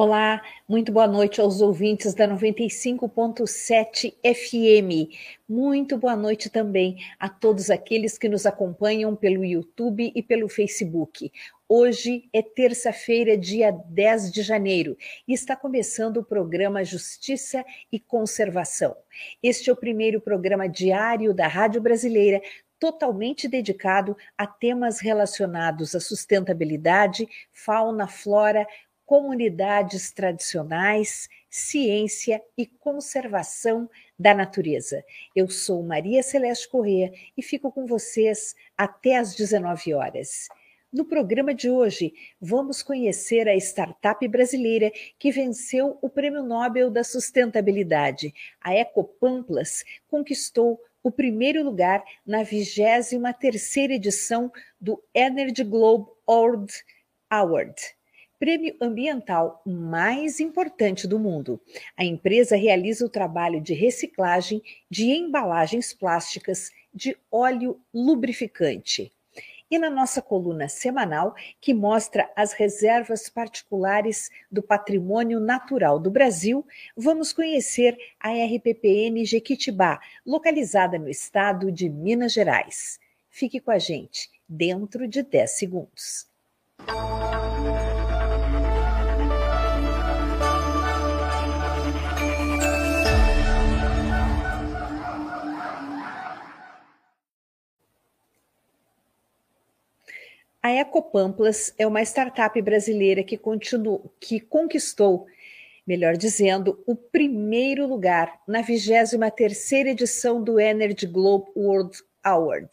Olá, muito boa noite aos ouvintes da 95.7 FM. Muito boa noite também a todos aqueles que nos acompanham pelo YouTube e pelo Facebook. Hoje é terça-feira, dia 10 de janeiro, e está começando o programa Justiça e Conservação. Este é o primeiro programa diário da Rádio Brasileira totalmente dedicado a temas relacionados à sustentabilidade, fauna, flora, comunidades tradicionais, ciência e conservação da natureza. Eu sou Maria Celeste Corrêa e fico com vocês até às 19 horas. No programa de hoje, vamos conhecer a startup brasileira que venceu o Prêmio Nobel da Sustentabilidade. A Ecopamplas conquistou o primeiro lugar na 23ª edição do Energy Globe Award Award prêmio ambiental mais importante do mundo. A empresa realiza o trabalho de reciclagem de embalagens plásticas de óleo lubrificante. E na nossa coluna semanal, que mostra as reservas particulares do patrimônio natural do Brasil, vamos conhecer a RPPN Jequitibá, localizada no estado de Minas Gerais. Fique com a gente, dentro de 10 segundos. A Ecopamplas é uma startup brasileira que, continu, que conquistou, melhor dizendo, o primeiro lugar na 23ª edição do Energy Globe World Award.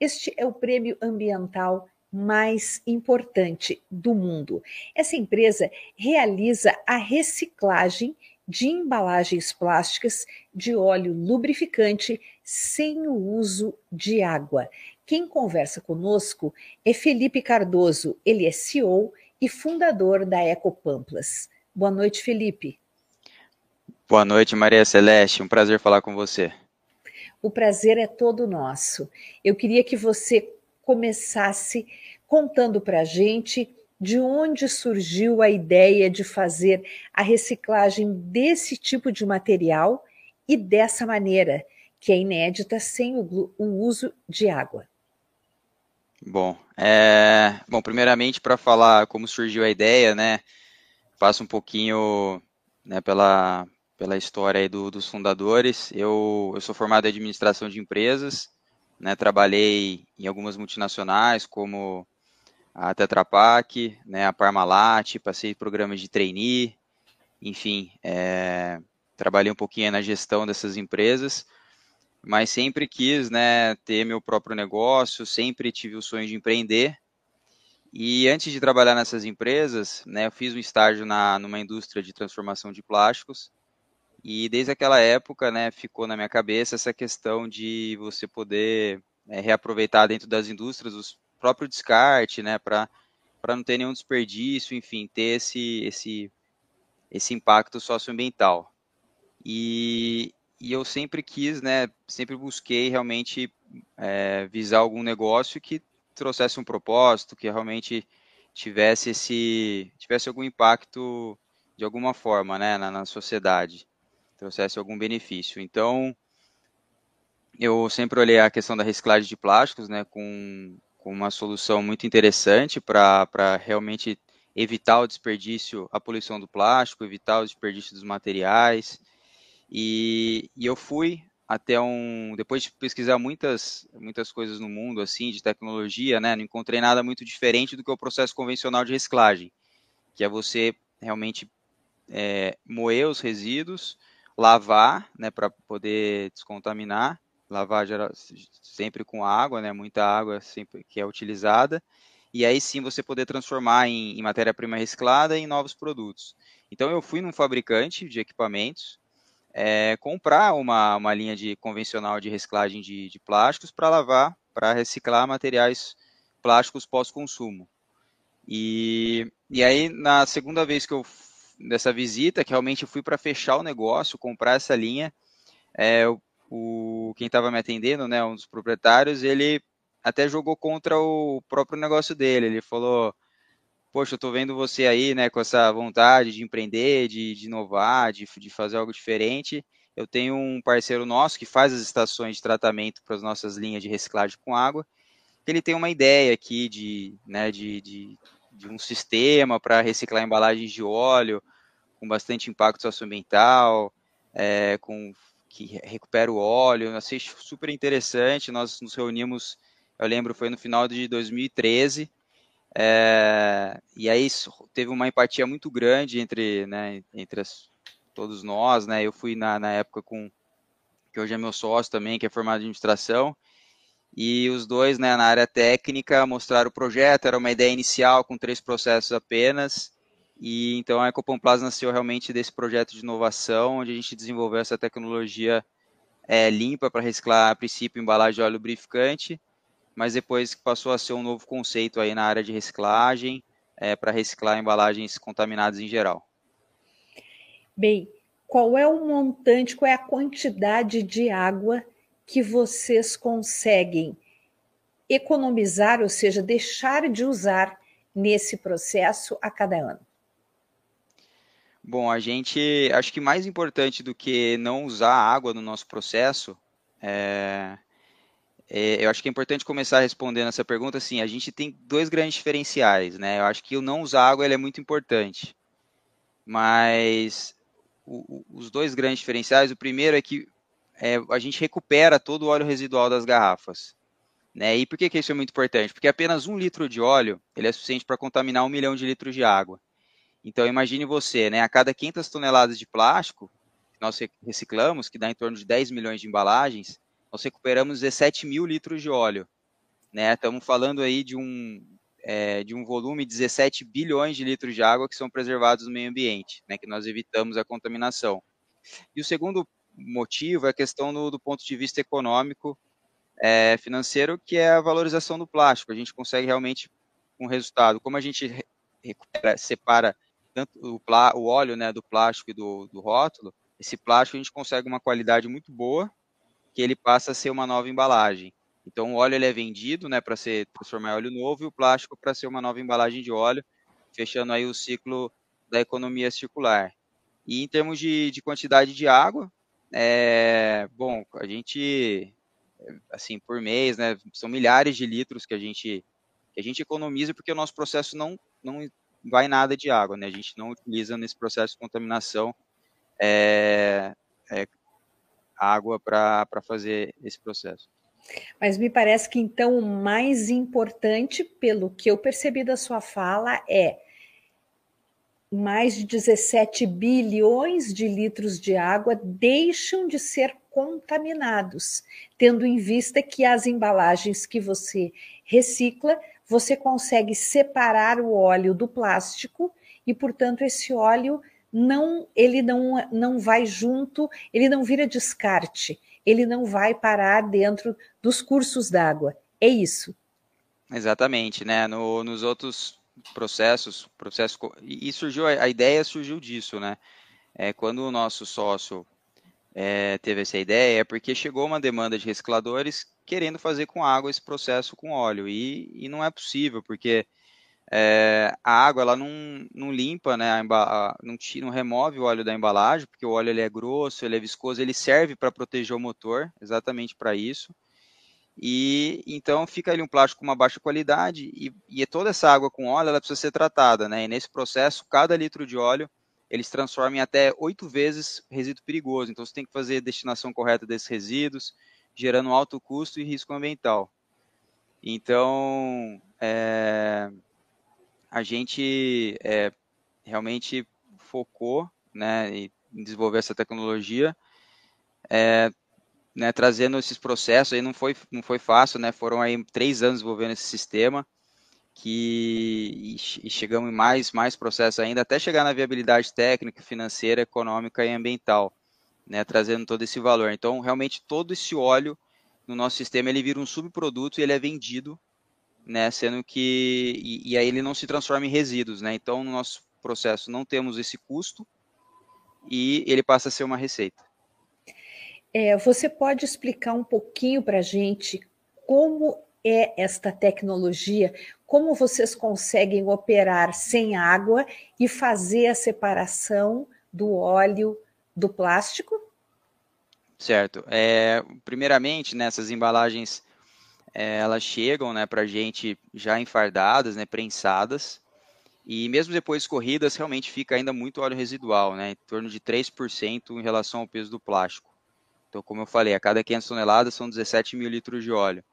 Este é o prêmio ambiental mais importante do mundo. Essa empresa realiza a reciclagem de embalagens plásticas de óleo lubrificante sem o uso de água. Quem conversa conosco é Felipe Cardoso, ele é CEO e fundador da Ecopamplas. Boa noite, Felipe. Boa noite, Maria Celeste. Um prazer falar com você. O prazer é todo nosso. Eu queria que você começasse contando para a gente de onde surgiu a ideia de fazer a reciclagem desse tipo de material e dessa maneira, que é inédita, sem o, o uso de água. Bom, é... Bom, primeiramente para falar como surgiu a ideia, né? Passo um pouquinho né, pela, pela história do, dos fundadores. Eu, eu sou formado em administração de empresas, né? Trabalhei em algumas multinacionais como a Tetra Pak, né, a Parmalat, passei programas de trainee, enfim, é... trabalhei um pouquinho na gestão dessas empresas mas sempre quis né, ter meu próprio negócio, sempre tive o sonho de empreender. E antes de trabalhar nessas empresas, né, eu fiz um estágio na, numa indústria de transformação de plásticos. E desde aquela época, né, ficou na minha cabeça essa questão de você poder né, reaproveitar dentro das indústrias o próprio descarte, né, para não ter nenhum desperdício, enfim, ter esse, esse, esse impacto socioambiental. E, e eu sempre quis, né, sempre busquei realmente é, visar algum negócio que trouxesse um propósito, que realmente tivesse esse, tivesse algum impacto de alguma forma, né, na, na sociedade, trouxesse algum benefício. Então, eu sempre olhei a questão da reciclagem de plásticos, né, com, com uma solução muito interessante para realmente evitar o desperdício, a poluição do plástico, evitar o desperdício dos materiais. E, e eu fui até um, depois de pesquisar muitas, muitas coisas no mundo assim de tecnologia, né, não encontrei nada muito diferente do que o processo convencional de reciclagem, que é você realmente é, moer os resíduos, lavar, né, para poder descontaminar, lavar geral, sempre com água, né, muita água sempre que é utilizada, e aí sim você poder transformar em, em matéria-prima reciclada em novos produtos. Então eu fui num fabricante de equipamentos, é, comprar uma, uma linha de convencional de reciclagem de, de plásticos para lavar, para reciclar materiais plásticos pós-consumo. E, e aí, na segunda vez que eu dessa visita, que realmente fui para fechar o negócio, comprar essa linha, é, o, o quem estava me atendendo, né, um dos proprietários, ele até jogou contra o próprio negócio dele. Ele falou: Poxa, eu estou vendo você aí, né, com essa vontade de empreender, de, de inovar, de, de fazer algo diferente. Eu tenho um parceiro nosso que faz as estações de tratamento para as nossas linhas de reciclagem com água. Ele tem uma ideia aqui de, né, de, de, de um sistema para reciclar embalagens de óleo com bastante impacto socioambiental, é, com que recupera o óleo. Eu achei super interessante. Nós nos reunimos, eu lembro, foi no final de 2013 é, e aí teve uma empatia muito grande entre, né, entre as, todos nós, né? Eu fui na, na época com que hoje é meu sócio também, que é formado em administração, e os dois, né, na área técnica, mostraram o projeto. Era uma ideia inicial com três processos apenas. E então a Ecopom Plaza nasceu realmente desse projeto de inovação, onde a gente desenvolveu essa tecnologia é, limpa para reciclar, a princípio, embalagem de óleo lubrificante mas depois passou a ser um novo conceito aí na área de reciclagem, é, para reciclar embalagens contaminadas em geral. Bem, qual é o montante, qual é a quantidade de água que vocês conseguem economizar, ou seja, deixar de usar nesse processo a cada ano? Bom, a gente acho que mais importante do que não usar água no nosso processo é, é, eu acho que é importante começar respondendo essa pergunta assim, a gente tem dois grandes diferenciais, né? Eu acho que o não usar água é muito importante, mas o, o, os dois grandes diferenciais, o primeiro é que é, a gente recupera todo o óleo residual das garrafas. Né? E por que, que isso é muito importante? Porque apenas um litro de óleo ele é suficiente para contaminar um milhão de litros de água. Então imagine você, né? A cada 500 toneladas de plástico que nós reciclamos, que dá em torno de 10 milhões de embalagens, nós recuperamos 17 mil litros de óleo. Né? Estamos falando aí de um, é, de um volume de 17 bilhões de litros de água que são preservados no meio ambiente, né? que nós evitamos a contaminação. E o segundo motivo é a questão do, do ponto de vista econômico, é, financeiro, que é a valorização do plástico. A gente consegue realmente um resultado. Como a gente recupera, separa tanto o, plá, o óleo né, do plástico e do, do rótulo, esse plástico a gente consegue uma qualidade muito boa que ele passa a ser uma nova embalagem. Então o óleo ele é vendido, né, para ser transformar em óleo novo e o plástico para ser uma nova embalagem de óleo, fechando aí o ciclo da economia circular. E em termos de, de quantidade de água, é, bom, a gente assim por mês, né, são milhares de litros que a gente que a gente economiza porque o nosso processo não não vai nada de água, né? A gente não utiliza nesse processo de contaminação é, é, água para fazer esse processo. Mas me parece que então o mais importante, pelo que eu percebi da sua fala, é mais de 17 bilhões de litros de água deixam de ser contaminados, tendo em vista que as embalagens que você recicla, você consegue separar o óleo do plástico e, portanto, esse óleo não ele não, não vai junto, ele não vira descarte, ele não vai parar dentro dos cursos d'água. É isso. Exatamente, né? No, nos outros processos, processo e surgiu a, ideia surgiu disso, né? É, quando o nosso sócio é, teve essa ideia, é porque chegou uma demanda de recicladores querendo fazer com água esse processo com óleo e, e não é possível, porque é, a água ela não, não limpa, né, a, não, não, remove o óleo da embalagem, porque o óleo ele é grosso, ele é viscoso, ele serve para proteger o motor, exatamente para isso. E então fica ali um plástico com uma baixa qualidade e, e toda essa água com óleo ela precisa ser tratada, né? E nesse processo, cada litro de óleo eles transformam em até oito vezes resíduo perigoso. Então você tem que fazer a destinação correta desses resíduos, gerando alto custo e risco ambiental. Então é, a gente é, realmente focou né, em desenvolver essa tecnologia, é, né, trazendo esses processos. Aí não foi, não foi fácil, né, foram aí três anos desenvolvendo esse sistema que e chegamos em mais, mais processos ainda, até chegar na viabilidade técnica, financeira, econômica e ambiental, né, trazendo todo esse valor. Então, realmente, todo esse óleo no nosso sistema, ele vira um subproduto e ele é vendido, né, sendo que, e, e aí ele não se transforma em resíduos, né, então no nosso processo não temos esse custo e ele passa a ser uma receita. É, você pode explicar um pouquinho para a gente como é esta tecnologia? Como vocês conseguem operar sem água e fazer a separação do óleo do plástico? Certo. É, primeiramente, nessas embalagens, é, elas chegam né, para a gente já enfardadas, né, prensadas, e mesmo depois escorridas, realmente fica ainda muito óleo residual, né, em torno de 3% em relação ao peso do plástico. Então, como eu falei, a cada 500 toneladas são 17 mil litros de óleo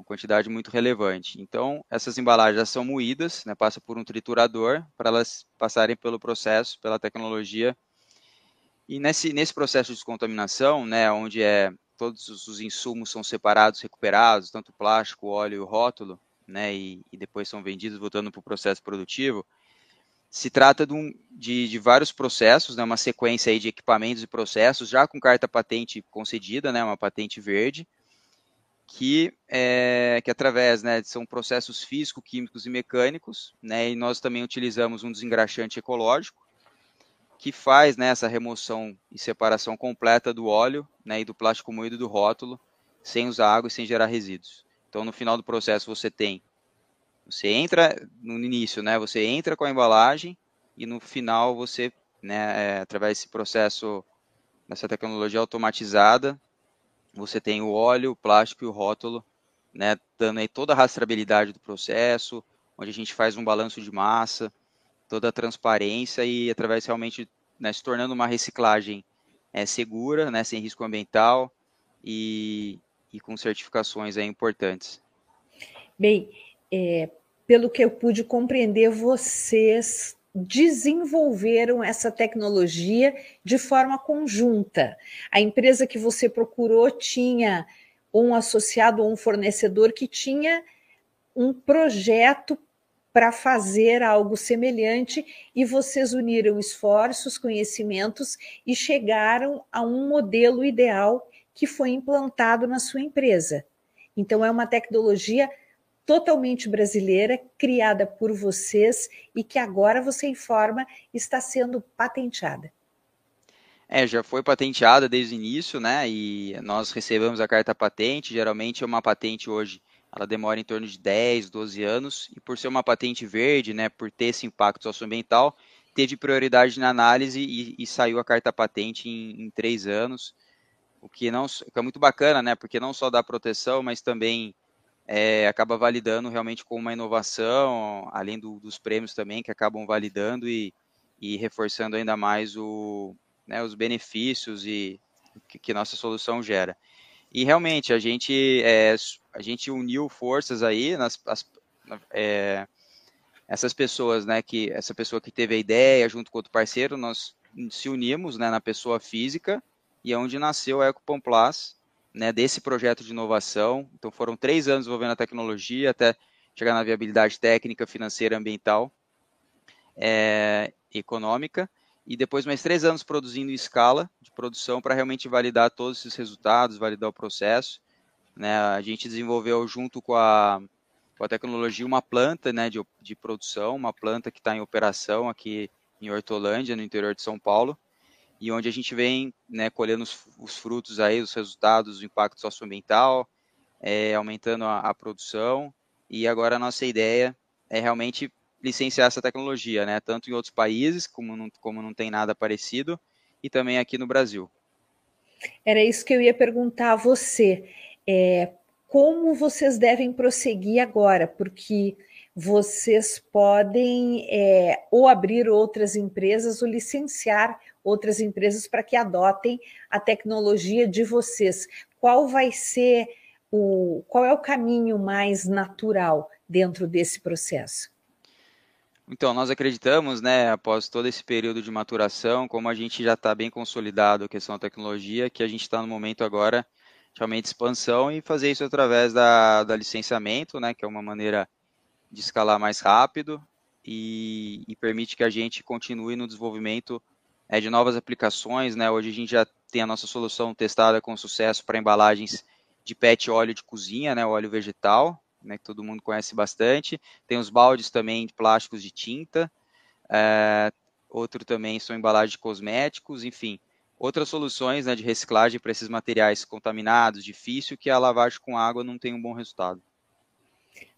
uma quantidade muito relevante. Então, essas embalagens são moídas, né, passa por um triturador para elas passarem pelo processo, pela tecnologia. E nesse, nesse processo de descontaminação, né, onde é, todos os insumos são separados, recuperados, tanto plástico, óleo e rótulo, né, e, e depois são vendidos voltando para o processo produtivo, se trata de, um, de, de, vários processos, né, uma sequência aí de equipamentos e processos, já com carta patente concedida, né, uma patente verde, que, é, que através, né, são processos físico, químicos e mecânicos, né, e nós também utilizamos um desengraxante ecológico, que faz né, essa remoção e separação completa do óleo né, e do plástico moído do rótulo, sem usar água e sem gerar resíduos. Então, no final do processo, você tem, você entra no início, né, você entra com a embalagem e no final você, né, é, através desse processo, dessa tecnologia automatizada, você tem o óleo, o plástico e o rótulo, né, dando aí toda a rastreabilidade do processo, onde a gente faz um balanço de massa, toda a transparência e através realmente né, se tornando uma reciclagem é, segura, né, sem risco ambiental e, e com certificações aí importantes. Bem, é, pelo que eu pude compreender, vocês desenvolveram essa tecnologia de forma conjunta. A empresa que você procurou tinha um associado ou um fornecedor que tinha um projeto para fazer algo semelhante e vocês uniram esforços, conhecimentos e chegaram a um modelo ideal que foi implantado na sua empresa. Então, é uma tecnologia totalmente brasileira, criada por vocês e que agora você informa está sendo patenteada. É, já foi patenteada desde o início, né? E nós recebemos a carta patente. Geralmente é uma patente hoje, ela demora em torno de 10, 12 anos. E por ser uma patente verde, né? Por ter esse impacto socioambiental, teve prioridade na análise e, e saiu a carta patente em, em três anos. O que, não, que é muito bacana, né? Porque não só dá proteção, mas também é, acaba validando realmente com uma inovação, além do, dos prêmios também, que acabam validando e, e reforçando ainda mais o, né, os benefícios e que, que, nossa solução gera. E realmente a gente, é, a gente uniu forças aí nas as, é, essas pessoas, né, que essa pessoa que teve a ideia junto com outro parceiro, nós se unimos né, na pessoa física e é onde nasceu a Ecopom Plus, né, desse projeto de inovação. Então foram três anos desenvolvendo a tecnologia até chegar na viabilidade técnica, financeira, ambiental, é, econômica, e depois mais três anos produzindo em escala de produção para realmente validar todos esses resultados, validar o processo. Né, a gente desenvolveu junto com a, com a tecnologia uma planta né, de, de produção, uma planta que está em operação aqui em Hortolândia, no interior de São Paulo, e onde a gente vem né, colhendo os, os, frutos aí, os resultados do impacto socioambiental, é, aumentando a, a, produção, e agora a nossa ideia é realmente licenciar essa tecnologia, né, tanto em outros países, como não, como não tem nada parecido, e também aqui no Brasil. Era isso que eu ia perguntar a você. É, como vocês devem prosseguir agora, porque vocês podem é, ou abrir outras empresas ou licenciar outras empresas para que adotem a tecnologia de vocês. Qual vai ser o qual é o caminho mais natural dentro desse processo? Então, nós acreditamos, né, após todo esse período de maturação, como a gente já está bem consolidado a questão da tecnologia, que a gente está no momento agora realmente expansão e fazer isso através da, da licenciamento, né, que é uma maneira de escalar mais rápido e, e permite que a gente continue no desenvolvimento é, de novas aplicações. Né? Hoje a gente já tem a nossa solução testada com sucesso para embalagens de PET óleo de cozinha, né, óleo vegetal, né, que todo mundo conhece bastante. Tem os baldes também de plásticos de tinta. É, outro também são embalagens de cosméticos, enfim. Outras soluções né, de reciclagem para esses materiais contaminados, difícil, que a lavagem com água não tem um bom resultado.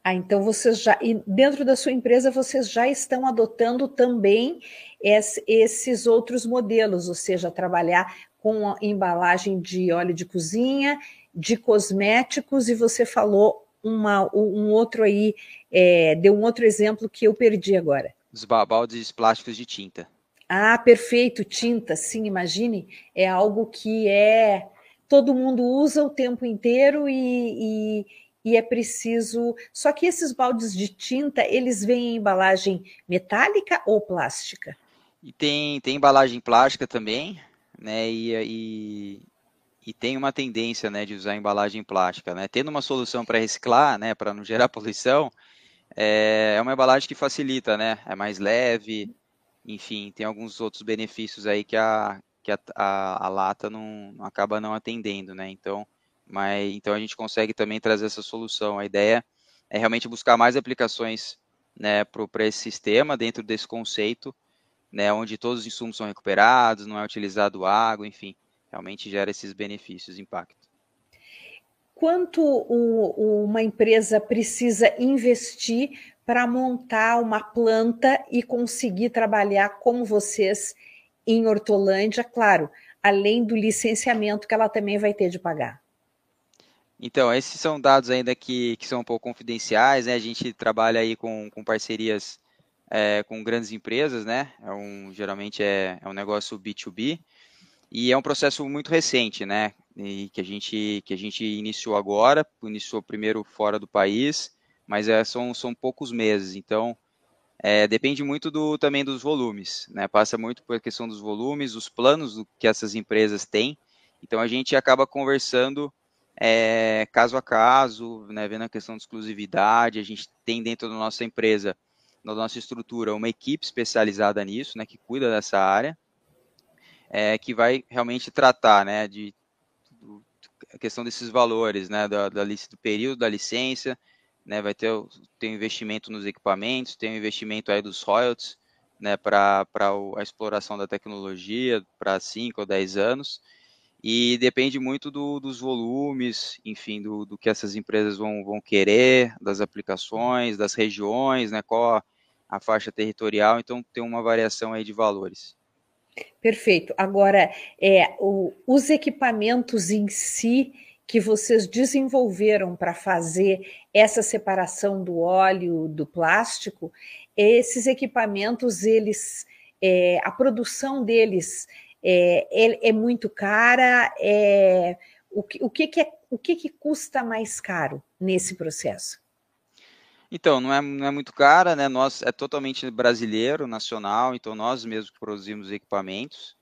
Ah, então vocês já, e dentro da sua empresa, vocês já estão adotando também esses outros modelos, ou seja, trabalhar com embalagem de óleo de cozinha, de cosméticos, e você falou uma, um outro aí, é, deu um outro exemplo que eu perdi agora. Os baldes plásticos de tinta. Ah, perfeito, tinta, sim, imagine, é algo que é todo mundo usa o tempo inteiro e, e e é preciso. Só que esses baldes de tinta, eles vêm em embalagem metálica ou plástica? E tem, tem embalagem plástica também, né? E, e, e tem uma tendência, né, de usar embalagem plástica, né? Tendo uma solução para reciclar, né, para não gerar poluição, é, é uma embalagem que facilita, né? É mais leve, enfim, tem alguns outros benefícios aí que a, que a, a, a lata não, não acaba não atendendo, né? Então, mas então a gente consegue também trazer essa solução. A ideia é realmente buscar mais aplicações né, para esse sistema dentro desse conceito, né, onde todos os insumos são recuperados, não é utilizado água, enfim, realmente gera esses benefícios, impacto. Quanto uma empresa precisa investir para montar uma planta e conseguir trabalhar como vocês em Hortolândia, claro, além do licenciamento que ela também vai ter de pagar? Então, esses são dados ainda que, que são um pouco confidenciais, né? A gente trabalha aí com, com parcerias é, com grandes empresas, né? É um, geralmente é, é um negócio B2B e é um processo muito recente, né? E que a gente, que a gente iniciou agora, iniciou primeiro fora do país, mas é, são, são poucos meses, então é, depende muito do, também dos volumes, né? Passa muito por questão dos volumes, os planos que essas empresas têm, então a gente acaba conversando é, caso a caso, né, vendo a questão de exclusividade, a gente tem dentro da nossa empresa, na nossa estrutura, uma equipe especializada nisso, né, que cuida dessa área, é, que vai realmente tratar, né, de a questão desses valores, né, da, da, do período da licença, né, vai ter, um investimento nos equipamentos, tem investimento aí dos royalties, né, para a exploração da tecnologia para 5 ou 10 anos, e depende muito do, dos volumes, enfim, do, do, que essas empresas vão, vão querer, das aplicações, das regiões, né, qual a, a, faixa territorial, então tem uma variação aí de valores. Perfeito. Agora, é, o, os equipamentos em si que vocês desenvolveram para fazer essa separação do óleo do plástico, esses equipamentos, eles, é, a produção deles é, é, é muito cara? É, o, que, o, que, que, é, o que, que custa mais caro nesse processo? Então, não é, não é muito cara, né? Nós é totalmente brasileiro, nacional, então nós mesmos produzimos equipamentos.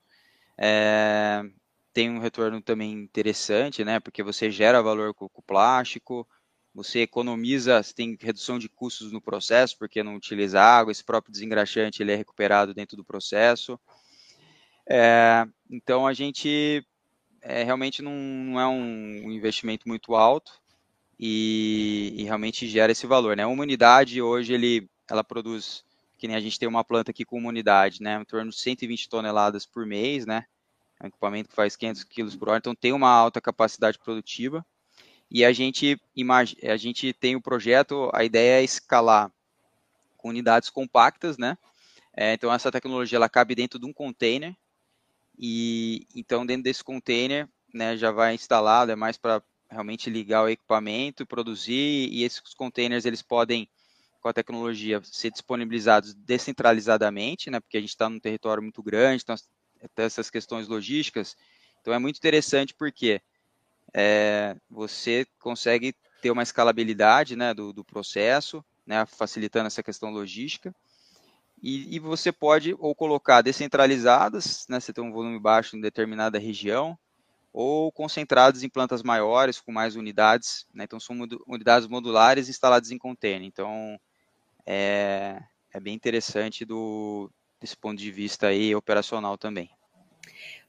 É, tem um retorno também interessante, né? Porque você gera valor com o plástico, você economiza, você tem redução de custos no processo, porque não utiliza água, esse próprio desengraxante ele é recuperado dentro do processo. É, então a gente é, realmente não, não, é um investimento muito alto e, e, realmente gera esse valor. Né? Uma unidade hoje ele, ela produz, que nem a gente tem uma planta aqui com uma unidade, né? em torno de 120 toneladas por mês, né? Um equipamento que faz 500 quilos por hora, então tem uma alta capacidade produtiva. E a gente, a gente tem o projeto, a ideia é escalar com unidades compactas, né? É, então essa tecnologia ela cabe dentro de um container e então dentro desse container, né, já vai instalado, é mais para realmente ligar o equipamento, produzir, e esses containers eles podem, com a tecnologia, ser disponibilizados descentralizadamente, né, porque a gente está num território muito grande, então essas questões logísticas. Então é muito interessante porque é, você consegue ter uma escalabilidade né, do, do processo, né, facilitando essa questão logística. E, e, você pode ou colocar descentralizadas, né, você tem um volume baixo em determinada região, ou concentrados em plantas maiores, com mais unidades. Né, então, são unidades modulares instaladas em container. Então, é, é bem interessante do, desse ponto de vista aí operacional também.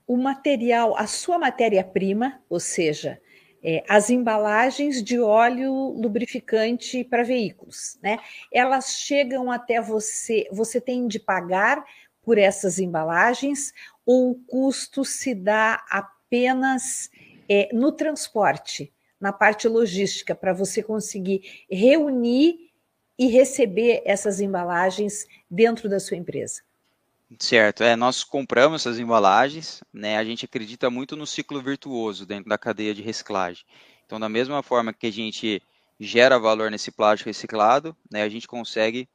O material, a sua matéria-prima, ou seja, é, as embalagens de óleo lubrificante para veículos, né? Elas chegam até você, você tem de pagar por essas embalagens ou o custo se dá apenas é, no transporte, na parte logística, para você conseguir reunir e receber essas embalagens dentro da sua empresa? Certo, é, nós compramos essas embalagens, né? A gente acredita muito no ciclo virtuoso dentro da cadeia de reciclagem. Então, da mesma forma que a gente gera valor nesse plástico reciclado, né, a gente consegue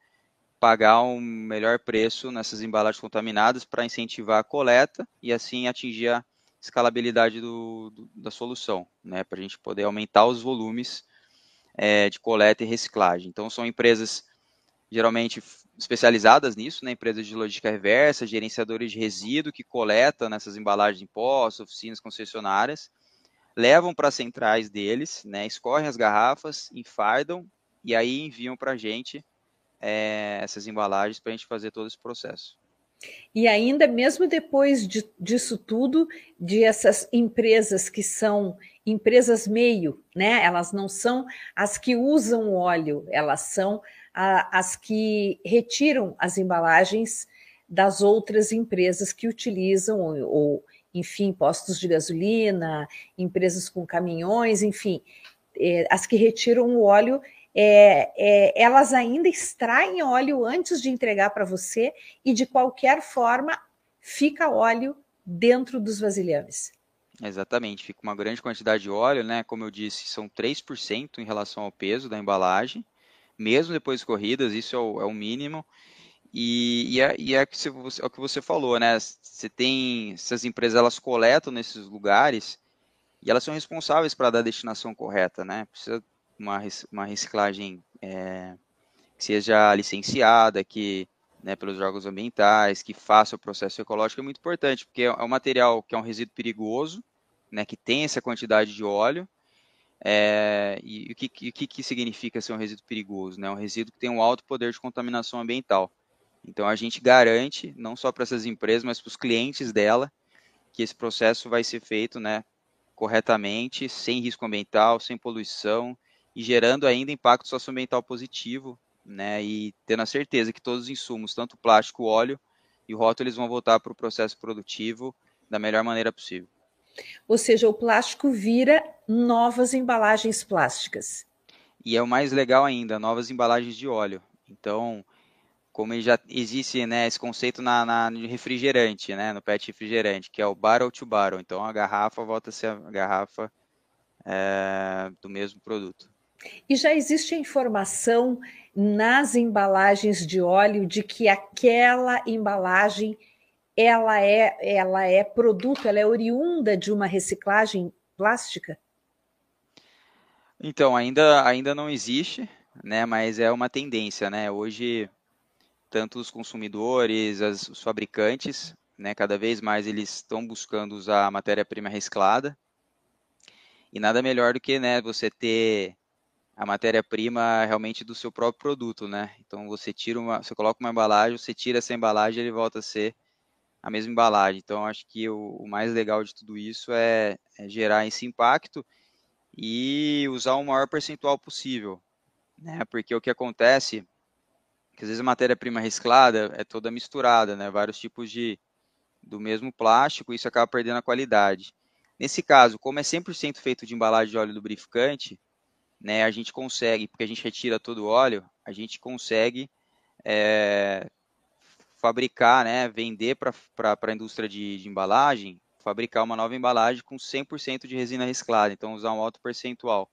pagar um melhor preço nessas embalagens contaminadas para incentivar a coleta e assim atingir a escalabilidade do, do, da solução, né, para a gente poder aumentar os volumes é, de coleta e reciclagem. Então, são empresas geralmente especializadas nisso, né, empresas de logística reversa, gerenciadores de resíduo que coletam nessas embalagens de postos, oficinas concessionárias, levam para as centrais deles, né, escorrem as garrafas, enfardam e aí enviam para a gente é, essas embalagens para a gente fazer todo esse processo. E ainda mesmo depois de, disso tudo, de essas empresas que são empresas meio, né? Elas não são as que usam óleo, elas são a, as que retiram as embalagens das outras empresas que utilizam, ou, ou, enfim, postos de gasolina, empresas com caminhões, enfim, é, as que retiram o óleo, é, é, elas ainda extraem óleo antes de entregar para você e, de qualquer forma, fica óleo dentro dos vasilhames. Exatamente, fica uma grande quantidade de óleo, né? Como eu disse, são 3% em relação ao peso da embalagem mesmo depois de corridas, isso é o, é o mínimo. E, e, é, e é, que você, é, o que você falou, né? Você tem essas empresas, elas coletam nesses lugares e elas são responsáveis para dar a destinação correta, né? Precisa uma, uma reciclagem é, que seja licenciada, que né, pelos órgãos ambientais, que faça o processo ecológico é muito importante, porque é um material que é um resíduo perigoso, né, que tem essa quantidade de óleo, é, e o que, que, que, significa ser um resíduo perigoso? Né? Um resíduo que tem um alto poder de contaminação ambiental. Então a gente garante, não só para essas empresas, mas para os clientes dela, que esse processo vai ser feito né, corretamente, sem risco ambiental, sem poluição e gerando ainda impacto socioambiental positivo, né, e tendo a certeza que todos os insumos, tanto plástico, óleo e rótulo, eles vão voltar para o processo produtivo da melhor maneira possível. Ou seja, o plástico vira novas embalagens plásticas. E é o mais legal ainda, novas embalagens de óleo. Então, como já existe né, esse conceito na, na, no refrigerante, né, no PET refrigerante, que é o barrel to barrel. Então, a garrafa volta a ser a garrafa é, do mesmo produto. E já existe a informação nas embalagens de óleo de que aquela embalagem ela é, ela é produto, ela é oriunda de uma reciclagem plástica? Então, ainda, ainda não existe, né, mas é uma tendência, né? Hoje, tanto os consumidores, as, os fabricantes, né, cada vez mais eles estão buscando usar matéria-prima reciclada. E nada melhor do que, né, você ter a matéria-prima realmente do seu próprio produto, né? Então você tira uma, você coloca uma embalagem, você tira essa embalagem, ele volta a ser a mesma embalagem. Então, acho que o, o mais legal de tudo isso é, é, gerar esse impacto e usar o maior percentual possível, né? Porque o que acontece, que às vezes a matéria-prima reciclada é toda misturada, né? Vários tipos de do mesmo plástico, isso acaba perdendo a qualidade. Nesse caso, como é 100% feito de embalagem de óleo lubrificante, né, a gente consegue, porque a gente retira todo o óleo, a gente consegue é, fabricar, né, vender para a indústria de, de, embalagem, fabricar uma nova embalagem com 100% de resina reciclada, então usar um alto percentual.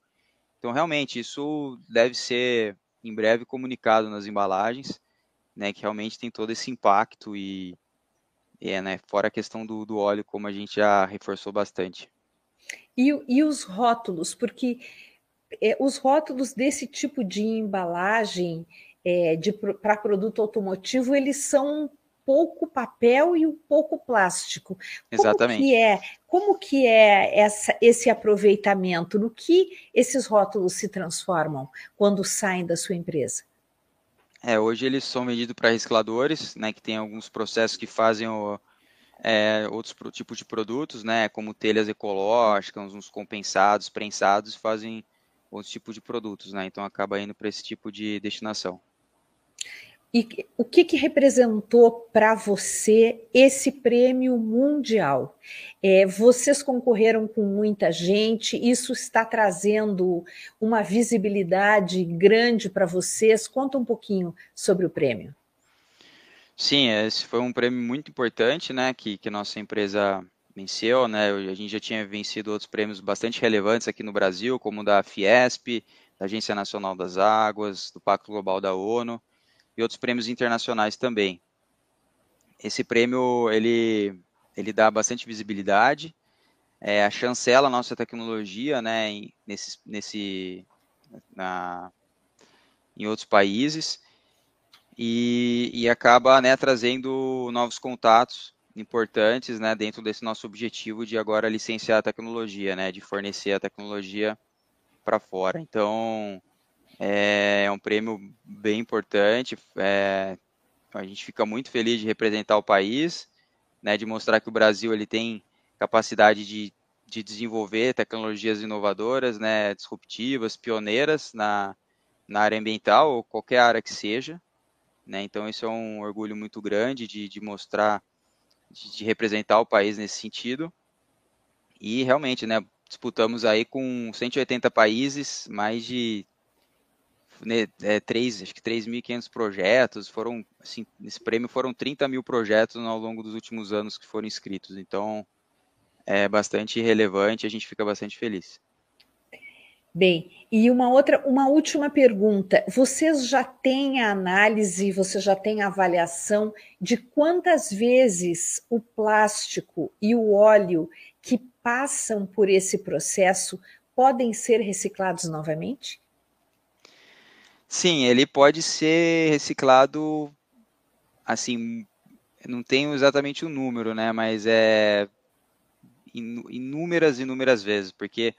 Então, realmente, isso deve ser em breve comunicado nas embalagens, né, que realmente tem todo esse impacto e, é, né, fora a questão do, do óleo, como a gente já reforçou bastante. E, e os rótulos, porque é, os rótulos desse tipo de embalagem é, para produto automotivo, eles são pouco papel e um pouco plástico. Exatamente. Como que é, como que é essa, esse aproveitamento? No que esses rótulos se transformam quando saem da sua empresa? É, hoje eles são vendidos para recicladores, né, que tem alguns processos que fazem o, é, outros tipos de produtos, né, como telhas ecológicas, uns compensados, prensados, fazem outros tipos de produtos, né, então acaba indo para esse tipo de destinação. E o que, que representou para você esse prêmio mundial? É, vocês concorreram com muita gente, isso está trazendo uma visibilidade grande para vocês. Conta um pouquinho sobre o prêmio. Sim, esse foi um prêmio muito importante, né, que, que nossa empresa venceu, né, a gente já tinha vencido outros prêmios bastante relevantes aqui no Brasil, como o da Fiesp, da Agência Nacional das Águas, do Pacto Global da ONU, e outros prêmios internacionais também. Esse prêmio ele, ele dá bastante visibilidade, é, chancela a nossa tecnologia, né, em, nesse, nesse, na, em outros países e, e acaba né, trazendo novos contatos importantes né, dentro desse nosso objetivo de agora licenciar a tecnologia, né, de fornecer a tecnologia para fora. Então, é, é um prêmio bem importante. É, a gente fica muito feliz de representar o país, né, de mostrar que o Brasil ele tem capacidade de, de desenvolver tecnologias inovadoras, né, disruptivas, pioneiras na, na área ambiental ou qualquer área que seja. Né, então, isso é um orgulho muito grande de, de mostrar, de, de representar o país nesse sentido. E realmente, né, disputamos aí com 180 países, mais de né, é, três, acho que 3.500 projetos, foram, assim, nesse prêmio foram 30 mil projetos ao longo dos últimos anos que foram inscritos, então é bastante relevante, a gente fica bastante feliz. Bem, e uma outra, uma última pergunta. Vocês já têm a análise, você já tem a avaliação de quantas vezes o plástico e o óleo que passam por esse processo podem ser reciclados novamente? Sim, ele pode ser reciclado, assim, não tenho exatamente o número, né, mas é inúmeras, inúmeras vezes, porque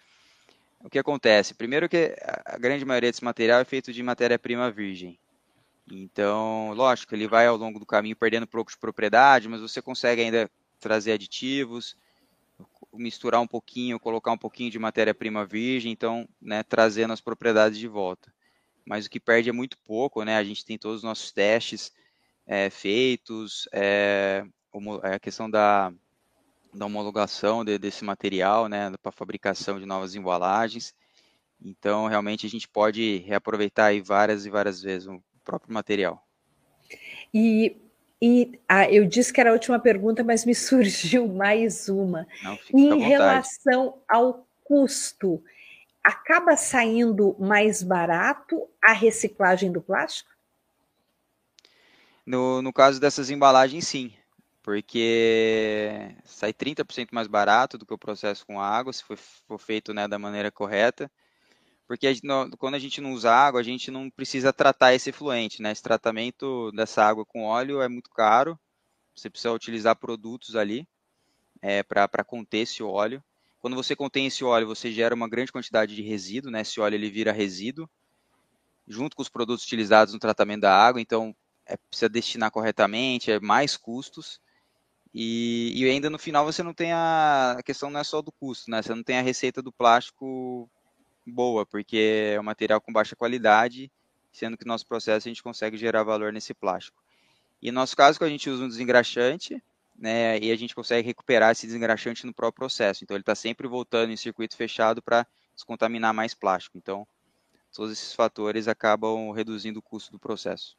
o que acontece? Primeiro que a grande maioria desse material é feito de matéria-prima virgem. Então, lógico, ele vai ao longo do caminho perdendo um pouco de propriedade, mas você consegue ainda trazer aditivos, misturar um pouquinho, colocar um pouquinho de matéria-prima virgem, então, né, trazendo as propriedades de volta mas o que perde é muito pouco, né? A gente tem todos os nossos testes é, feitos, é, a questão da, da homologação de, desse material, né, para fabricação de novas embalagens. Então, realmente, a gente pode reaproveitar aí várias e várias vezes o próprio material. E, e ah, eu disse que era a última pergunta, mas me surgiu mais uma. Não, em relação ao custo, acaba saindo mais barato a reciclagem do plástico? No, no caso dessas embalagens, sim, porque sai 30% mais barato do que o processo com água, se for, for feito né, da maneira correta. Porque a gente, quando a gente não usa água, a gente não precisa tratar esse efluente, né? Esse tratamento dessa água com óleo é muito caro. Você precisa utilizar produtos ali é, para conter esse óleo. Quando você contém esse óleo, você gera uma grande quantidade de resíduo, né? Esse óleo ele vira resíduo, junto com os produtos utilizados no tratamento da água, então é, precisa destinar corretamente, é mais custos. E, e, ainda no final você não tem a, a questão não é só do custo, né? Você não tem a receita do plástico boa, porque é um material com baixa qualidade, sendo que no nosso processo a gente consegue gerar valor nesse plástico. E no nosso caso, quando a gente usa um desengraxante, né, e a gente consegue recuperar esse desengraxante no próprio processo. Então ele está sempre voltando em circuito fechado para descontaminar mais plástico. Então todos esses fatores acabam reduzindo o custo do processo.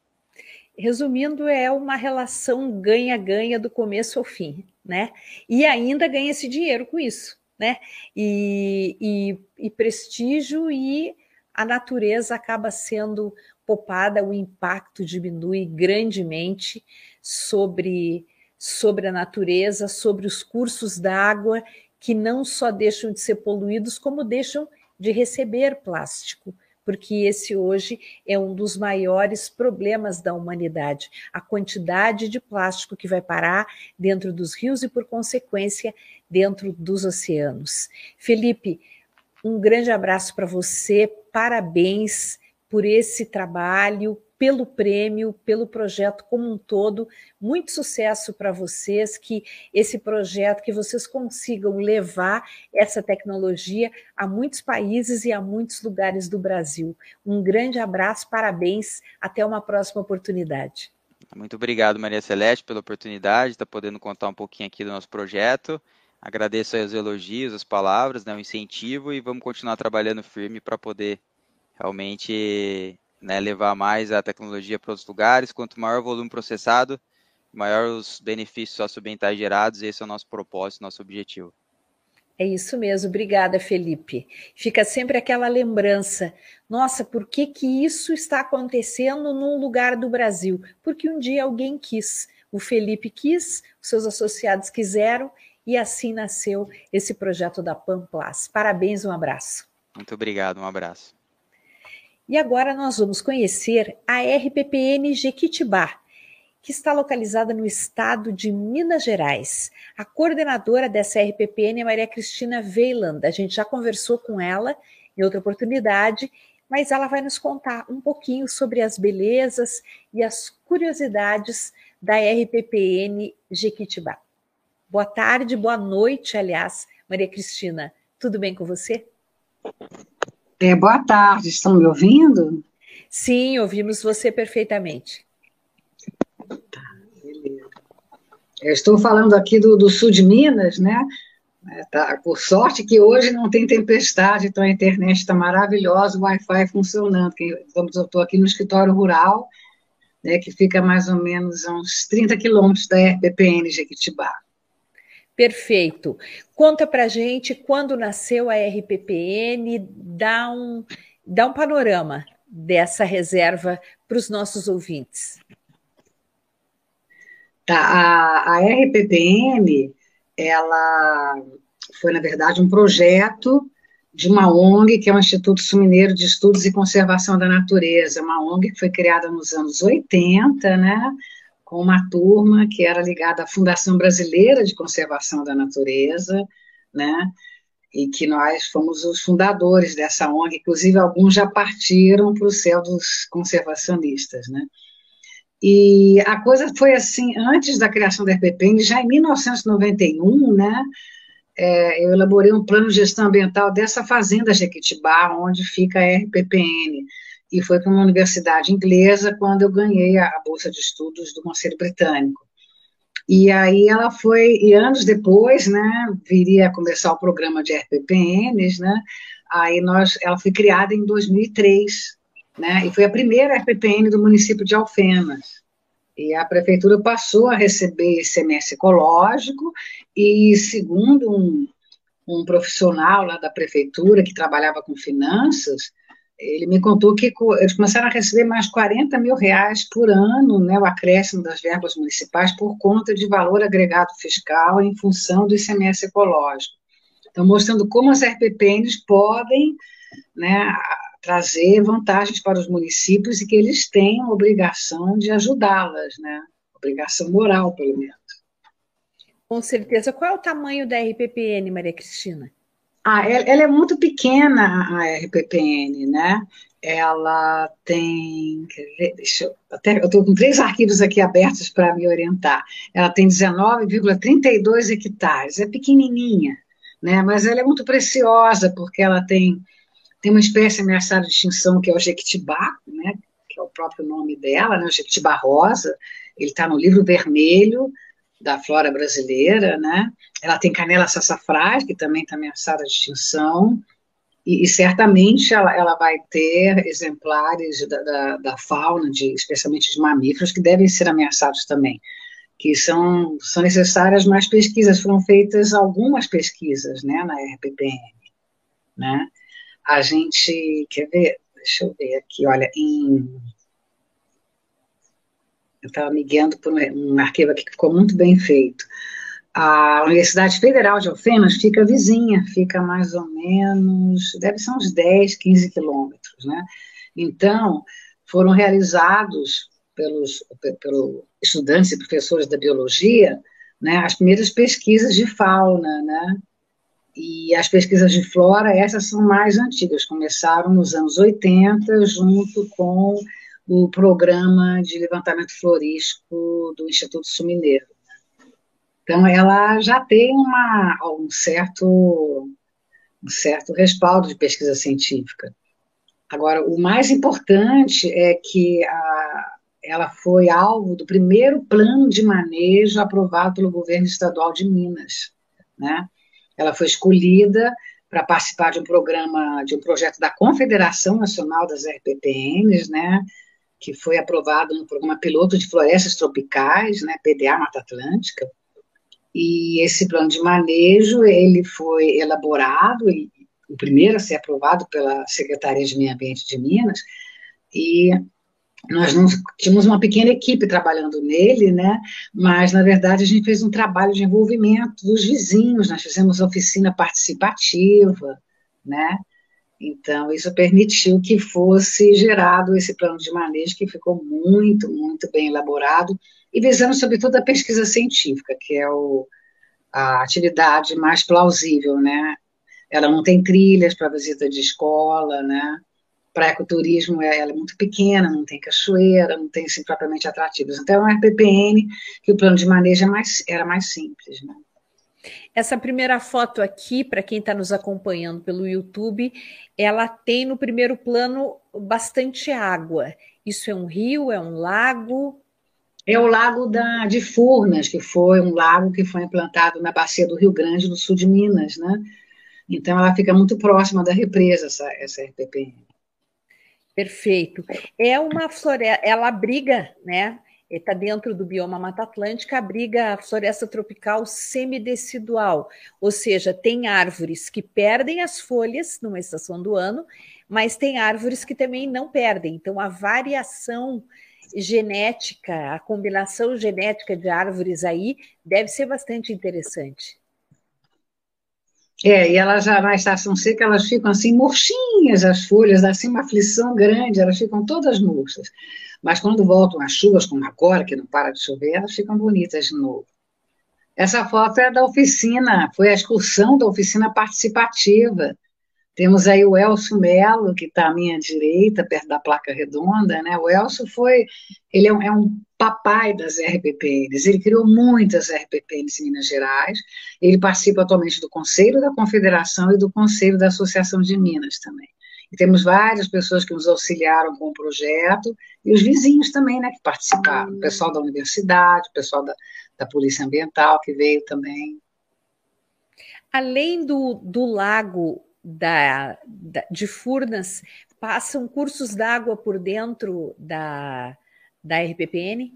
Resumindo, é uma relação ganha-ganha do começo ao fim. né? E ainda ganha esse dinheiro com isso, né? E, e, e prestígio e a natureza acaba sendo poupada, o impacto diminui grandemente sobre, sobre a natureza, sobre os cursos d'água, que não só deixam de ser poluídos, como deixam de receber plástico porque esse hoje é um dos maiores problemas da humanidade. A quantidade de plástico que vai parar dentro dos rios e, por consequência, dentro dos oceanos. Felipe, um grande abraço para você, parabéns por esse trabalho, pelo prêmio, pelo projeto como um todo. Muito sucesso para vocês, que esse projeto, que vocês consigam levar essa tecnologia a muitos países e a muitos lugares do Brasil. Um grande abraço, parabéns, até uma próxima oportunidade. Muito obrigado, Maria Celeste, pela oportunidade de estar podendo contar um pouquinho aqui do nosso projeto. Agradeço os elogios, as palavras, né, o incentivo e vamos continuar trabalhando firme para poder realmente né, levar mais a tecnologia para outros lugares. Quanto maior o volume processado, maior os benefícios socioambientais gerados. Esse é o nosso propósito, nosso objetivo. É isso mesmo, obrigada, Felipe. Fica sempre aquela lembrança. Nossa, por que, que isso está acontecendo num lugar do Brasil? Porque um dia alguém quis. O Felipe quis, os seus associados quiseram, e assim nasceu esse projeto da Pamplas. Parabéns, um abraço. Muito obrigado, um abraço. E agora nós vamos conhecer a RPPN Jequitibá, que está localizada no estado de Minas Gerais. A coordenadora dessa RPPN é Maria Cristina Weiland. A gente já conversou com ela em outra oportunidade, mas ela vai nos contar um pouquinho sobre as belezas e as curiosidades da RPPN Jequitibá. Boa tarde, boa noite, aliás, Maria Cristina. Tudo bem com você? É, boa tarde, estão me ouvindo? Sim, ouvimos você perfeitamente. Tá, beleza. Eu estou falando aqui do, do sul de Minas, né? É, tá, por sorte que hoje não tem tempestade, então a internet está maravilhosa, o Wi-Fi funcionando. Eu estou aqui no escritório rural, né, que fica mais ou menos a uns 30 quilômetros da RPPN Jequitibá. Perfeito. Conta para gente quando nasceu a RPPN, dá um, dá um panorama dessa reserva para os nossos ouvintes. Tá, a, a RPPN, ela foi, na verdade, um projeto de uma ONG, que é o Instituto Sumineiro de Estudos e Conservação da Natureza, uma ONG que foi criada nos anos 80, né, com uma turma que era ligada à Fundação Brasileira de Conservação da Natureza, né? E que nós fomos os fundadores dessa ONG, inclusive alguns já partiram para o céu dos conservacionistas, né? E a coisa foi assim, antes da criação da RPPN, já em 1991, né? É, eu elaborei um plano de gestão ambiental dessa fazenda Jequitibá, onde fica a RPPN e foi para uma universidade inglesa quando eu ganhei a, a bolsa de estudos do Conselho Britânico. E aí ela foi, e anos depois, né, viria a começar o programa de RPPNs, né, aí nós, ela foi criada em 2003, né, e foi a primeira RPPN do município de Alfenas. E a prefeitura passou a receber ICMS ecológico, e segundo um, um profissional lá da prefeitura que trabalhava com finanças, ele me contou que eles começaram a receber mais 40 mil reais por ano, né, o acréscimo das verbas municipais, por conta de valor agregado fiscal em função do ICMS ecológico. Então, mostrando como as RPPNs podem né, trazer vantagens para os municípios e que eles têm a obrigação de ajudá-las, né, obrigação moral, pelo menos. Com certeza. Qual é o tamanho da RPPN, Maria Cristina? Ah, ela é muito pequena, a RPPN, né? Ela tem. Deixa eu. Até, eu estou com três arquivos aqui abertos para me orientar. Ela tem 19,32 hectares. É pequenininha, né? Mas ela é muito preciosa, porque ela tem, tem uma espécie ameaçada de extinção, que é o jequitibá, né? Que é o próprio nome dela, né? O jequitibá rosa. Ele está no livro vermelho da flora brasileira, né? Ela tem canela sassafrás, que também está ameaçada de extinção, e, e certamente ela, ela, vai ter exemplares da, da, da, fauna, de, especialmente de mamíferos, que devem ser ameaçados também. que são, são necessárias mais pesquisas. Foram feitas algumas pesquisas né, na RPPN. Né? A gente, quer ver? Deixa eu ver aqui, olha, em. Eu estava me guiando por um arquivo aqui que ficou muito bem feito. A Universidade Federal de Alfenas fica vizinha, fica mais ou menos, deve ser uns 10, 15 quilômetros, né? Então, foram realizados pelos, pelos estudantes e professores da biologia, né, as primeiras pesquisas de fauna, né, e as pesquisas de flora, essas são mais antigas, começaram nos anos 80, junto com o programa de levantamento florístico do Instituto Sumineiro. Então, ela já tem uma, um, certo, um certo respaldo de pesquisa científica. Agora, o mais importante é que a, ela foi alvo do primeiro plano de manejo aprovado pelo governo estadual de Minas, né? Ela foi escolhida para participar de um programa, de um projeto da Confederação Nacional das RPPNs, né? Que foi aprovado no programa piloto de florestas tropicais, né? PDA Mata Atlântica. E esse plano de manejo ele foi elaborado, e, o primeiro a ser aprovado pela Secretaria de Meio Ambiente de Minas, e nós não, tínhamos uma pequena equipe trabalhando nele, né? Mas na verdade a gente fez um trabalho de envolvimento dos vizinhos, nós fizemos oficina participativa, né? Então isso permitiu que fosse gerado esse plano de manejo que ficou muito, muito bem elaborado e visando sobretudo a pesquisa científica, que é o, a atividade mais plausível, né? Ela não tem trilhas para visita de escola, né? para ecoturismo é, ela é muito pequena, não tem cachoeira, não tem assim, propriamente atrativos. Então, é um RPPN que o plano de manejo é mais, era mais simples. Né? Essa primeira foto aqui, para quem está nos acompanhando pelo YouTube, ela tem no primeiro plano bastante água. Isso é um rio, é um lago? É o lago da, de Furnas, que foi um lago que foi implantado na bacia do Rio Grande, no sul de Minas, né? Então ela fica muito próxima da represa, essa, essa RPPN. Perfeito. É uma floresta, ela abriga, né? Está dentro do bioma Mata Atlântica, abriga a floresta tropical semidecidual, ou seja, tem árvores que perdem as folhas numa estação do ano, mas tem árvores que também não perdem. Então, a variação genética, a combinação genética de árvores aí deve ser bastante interessante. É, e elas já na estação seca, elas ficam assim murchinhas as folhas, assim uma aflição grande, elas ficam todas murchas. Mas quando voltam as chuvas, como agora, que não para de chover, elas ficam bonitas de novo. Essa foto é da oficina, foi a excursão da oficina participativa temos aí o Elcio Melo, que está à minha direita, perto da placa redonda, né? O Elcio foi, ele é um, é um papai das RPPNs, ele criou muitas RPPNs em Minas Gerais, ele participa atualmente do Conselho da Confederação e do Conselho da Associação de Minas também. E temos várias pessoas que nos auxiliaram com o projeto, e os vizinhos também, né, que participaram, o pessoal da universidade, o pessoal da, da Polícia Ambiental, que veio também. Além do, do lago da, da, de Furnas passam cursos d'água por dentro da, da RPPN?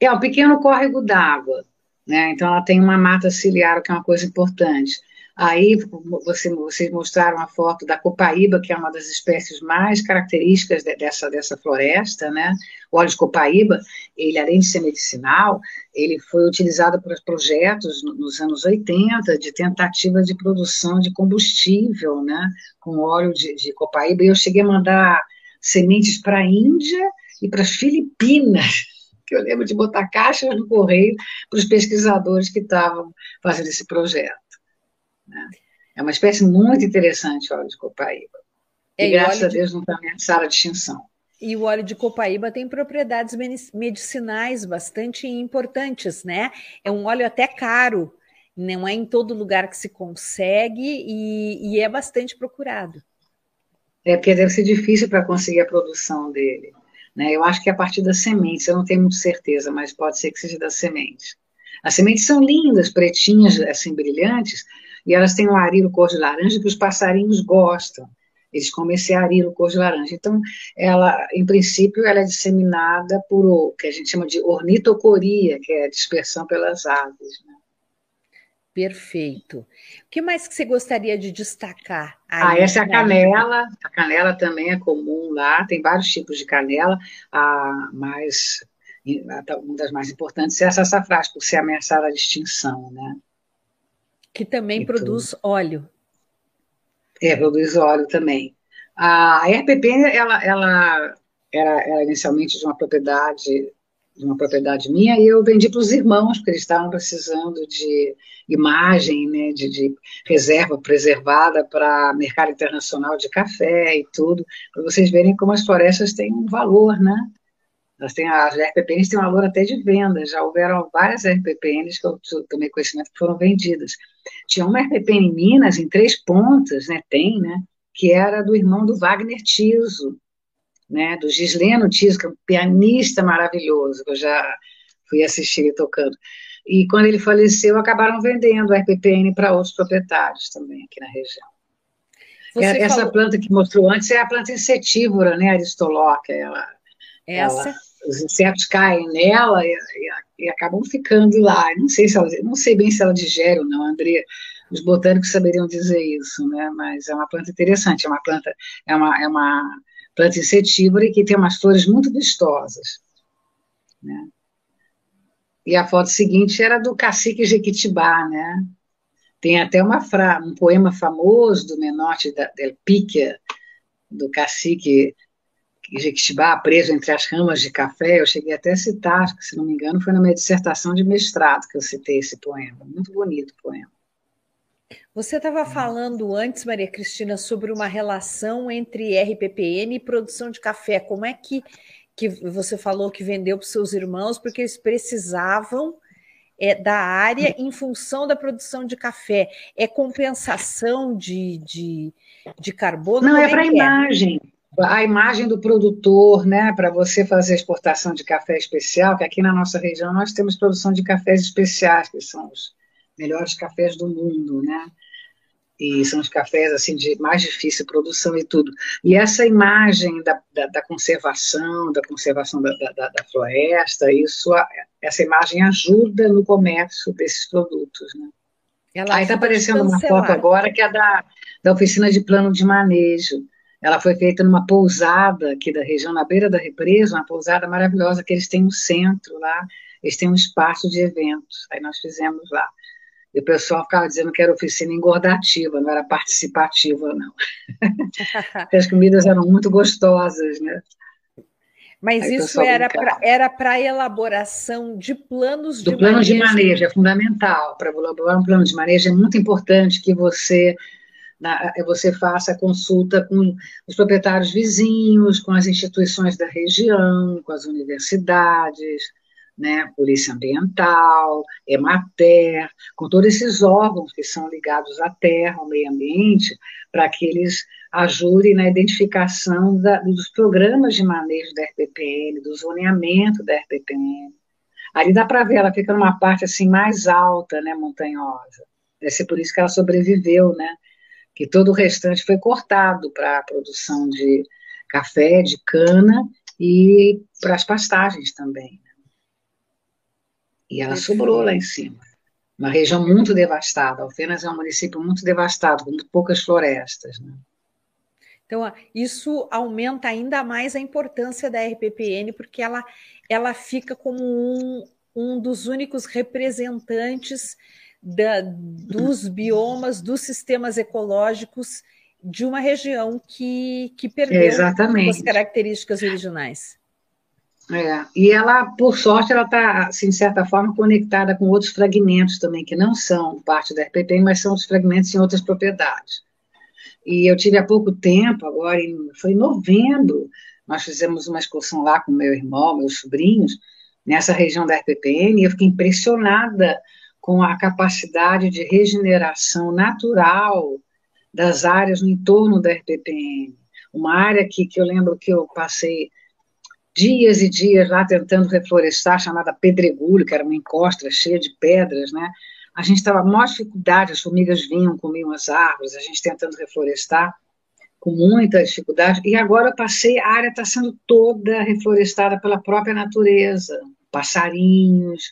É um pequeno córrego d'água, né? Então ela tem uma mata ciliar, que é uma coisa importante. Aí você, vocês mostraram a foto da copaíba, que é uma das espécies mais características de, dessa, dessa floresta, né? O óleo de copaíba, ele além de ser medicinal, ele foi utilizado por projetos nos anos 80 de tentativa de produção de combustível, né? Com óleo de, de copaíba. E eu cheguei a mandar sementes para a Índia e para as Filipinas que eu lembro de botar caixas no correio para os pesquisadores que estavam fazendo esse projeto. Né? É uma espécie muito interessante o óleo de copaíba. É, e, graças a Deus de... não está ameaçada de extinção. E o óleo de copaíba tem propriedades medicinais bastante importantes, né? É um óleo até caro, não é em todo lugar que se consegue e, e é bastante procurado. É, porque deve ser difícil para conseguir a produção dele. Né? Eu acho que é a partir das sementes, eu não tenho muita certeza, mas pode ser que seja das sementes. As sementes são lindas, pretinhas, assim, brilhantes, e elas têm um arilo cor de laranja que os passarinhos gostam. Eles comem esse arilo cor de laranja. Então, ela, em princípio, ela é disseminada por o que a gente chama de ornitocoria, que é a dispersão pelas aves. Né? Perfeito. O que mais que você gostaria de destacar? ah, essa é a canela. A canela também é comum lá. Tem vários tipos de canela. A mais uma das mais importantes é essa sassafrás, por ser ameaçada de extinção, né? Que também e produz tudo. óleo. É, produz óleo também. A RPP, ela, ela era, era inicialmente de uma propriedade de uma propriedade minha e eu vendi para os irmãos, porque eles estavam precisando de imagem, né, de, de reserva preservada para mercado internacional de café e tudo, para vocês verem como as florestas têm um valor, né? Elas têm, as RPPNs têm um valor até de venda, já houveram várias RPPNs que eu tomei conhecimento que foram vendidas. Tinha uma RPPN em Minas, em Três Pontas, né, tem, né, que era do irmão do Wagner Tiso, né, do Gisleno Tiso, que é um pianista maravilhoso, que eu já fui assistir ele tocando. E quando ele faleceu, acabaram vendendo a RPPN para outros proprietários também aqui na região. Você Essa falou... planta que mostrou antes é a planta insetívora, né, Aristoloca, ela... Essa? Ela, os insetos caem nela e, e, e, acabam ficando lá. Não sei se ela, não sei bem se ela digere ou não, André. Os botânicos saberiam dizer isso, né? Mas é uma planta interessante, é uma planta, é uma, é uma planta insetívora e que tem umas flores muito vistosas. Né? E a foto seguinte era do cacique Jequitibá, né? Tem até uma fra um poema famoso do Menotti del Picchia, do cacique Jequitibá, preso entre as ramas de café. Eu cheguei até a citar, se não me engano, foi na minha dissertação de mestrado que eu citei esse poema. Muito bonito o poema. Você estava falando antes, Maria Cristina, sobre uma relação entre RPPN e produção de café. Como é que, que você falou que vendeu para os seus irmãos porque eles precisavam é, da área em função da produção de café? É compensação de, de, de carbono? Não, é para a é? A imagem do produtor, né, para você fazer exportação de café especial, que aqui na nossa região nós temos produção de cafés especiais, que são os melhores cafés do mundo, né? e são os cafés assim de mais difícil produção e tudo. E essa imagem da, da, da conservação, da conservação da, da, da, floresta, isso, essa imagem ajuda no comércio desses produtos, né? Ela Aí está aparecendo uma foto agora que é da, da oficina de plano de manejo. Ela foi feita numa pousada aqui da região, na beira da represa, uma pousada maravilhosa, que eles têm um centro lá, eles têm um espaço de eventos. Aí nós fizemos lá. E o pessoal ficava dizendo que era oficina engordativa, não era participativa, não. as comidas eram muito gostosas, né? Mas Aí isso era para elaboração de planos de Do plano manejo. de manejo, é fundamental. Para elaborar um plano de manejo é muito importante que você, na, você faça a consulta com os proprietários vizinhos, com as instituições da região, com as universidades, né, Polícia Ambiental, Emater, com todos esses órgãos que são ligados à terra, ao meio ambiente, para que eles ajudem na identificação da, dos programas de manejo da RPPN, do zoneamento da RPPN. Ali dá para ver, ela fica numa parte assim mais alta, né, montanhosa. Deve ser por isso que ela sobreviveu, né? Que todo o restante foi cortado para a produção de café, de cana e para as pastagens também. E ela sobrou lá em cima. Uma região muito devastada. Alfenas é um município muito devastado, com poucas florestas. Né? Então, isso aumenta ainda mais a importância da RPPN, porque ela, ela fica como um, um dos únicos representantes da, dos biomas, dos sistemas ecológicos de uma região que, que perdeu Exatamente. as características originais. É, e ela, por sorte, ela está, assim, de certa forma, conectada com outros fragmentos também, que não são parte da RPPN, mas são os fragmentos em outras propriedades. E eu tive há pouco tempo, agora, em, foi em novembro, nós fizemos uma excursão lá com meu irmão, meus sobrinhos, nessa região da RPPN, e eu fiquei impressionada com a capacidade de regeneração natural das áreas no entorno da RPPN. Uma área que, que eu lembro que eu passei dias e dias lá tentando reflorestar, chamada Pedregulho, que era uma encosta cheia de pedras, né? A gente estava com maior dificuldade, as formigas vinham, comiam as árvores, a gente tentando reflorestar. com muita dificuldade, e agora eu passei, a área está sendo toda reflorestada pela própria natureza, passarinhos,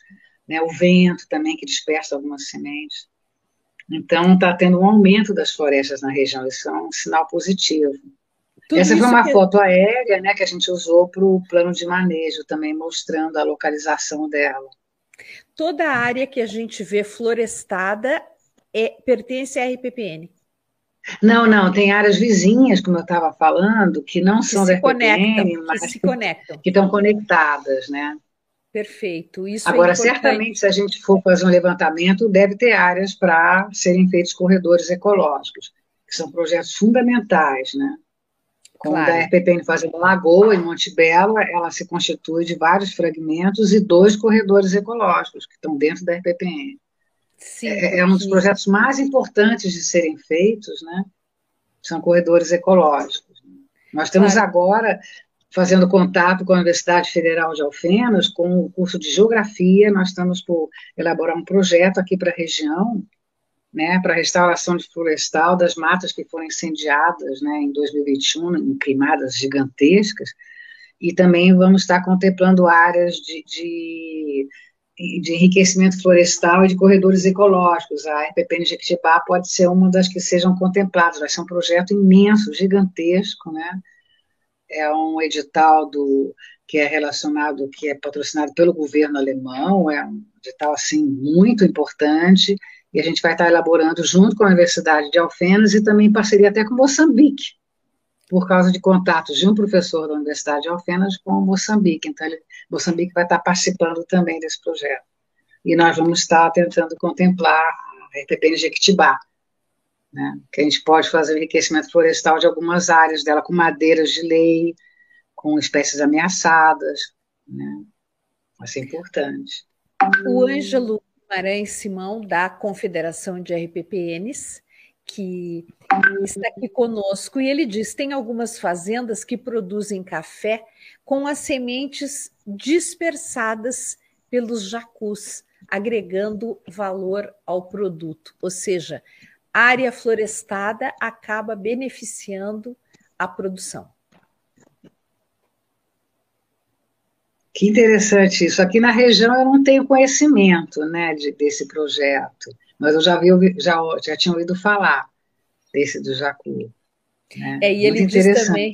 né, o vento também que dispersa algumas sementes. Então, está tendo um aumento das florestas na região, isso é um sinal positivo. Tudo Essa foi uma que... foto aérea né, que a gente usou para o plano de manejo, também mostrando a localização dela. Toda a área que a gente vê florestada é, pertence à RPPN. Não, não, tem áreas vizinhas, como eu estava falando, que não que são da RPPN, conectam, mas que se conectam. Que estão conectadas, né? Perfeito. Isso é Agora, é certamente, se a gente for fazer um levantamento, deve ter áreas para serem feitos corredores ecológicos, que são projetos fundamentais, né? Como claro. da RPPN Fazenda Lagoa, em Monte Belo, ela se constitui de vários fragmentos e dois corredores ecológicos que estão dentro da RPPN. Sim, é, é um dos projetos mais importantes de serem feitos, né? São corredores ecológicos. Nós estamos claro. agora fazendo contato com a Universidade Federal de Alfenas, com o curso de Geografia, nós estamos por elaborar um projeto aqui para a região, né, para restauração de florestal das matas que foram incendiadas né, em 2021, em queimadas gigantescas, e também vamos estar contemplando áreas de, de de enriquecimento florestal e de corredores ecológicos. A RPPN Jequitibá pode ser uma das que sejam contempladas. Vai ser um projeto imenso, gigantesco, né? É um edital do que é relacionado, que é patrocinado pelo governo alemão, é um edital assim muito importante e a gente vai estar elaborando junto com a Universidade de Alfenas e também em parceria até com Moçambique, por causa de contatos de um professor da Universidade de Alfenas com Moçambique. Então, ele, Moçambique vai estar participando também desse projeto. E nós vamos estar tentando contemplar a RPP Jequitibá, né, que a gente pode fazer o enriquecimento florestal de algumas áreas dela, com madeiras de lei, com espécies ameaçadas. Né, vai ser importante. O Ângelo Guimarães Simão, da Confederação de RPPNs, que está aqui conosco, e ele diz: tem algumas fazendas que produzem café com as sementes dispersadas pelos jacus, agregando valor ao produto. Ou seja, área florestada acaba beneficiando a produção. Que interessante isso. Aqui na região eu não tenho conhecimento né, de, desse projeto mas eu já, vi, já, já tinha ouvido falar desse do Jacu. É, e ele diz, também,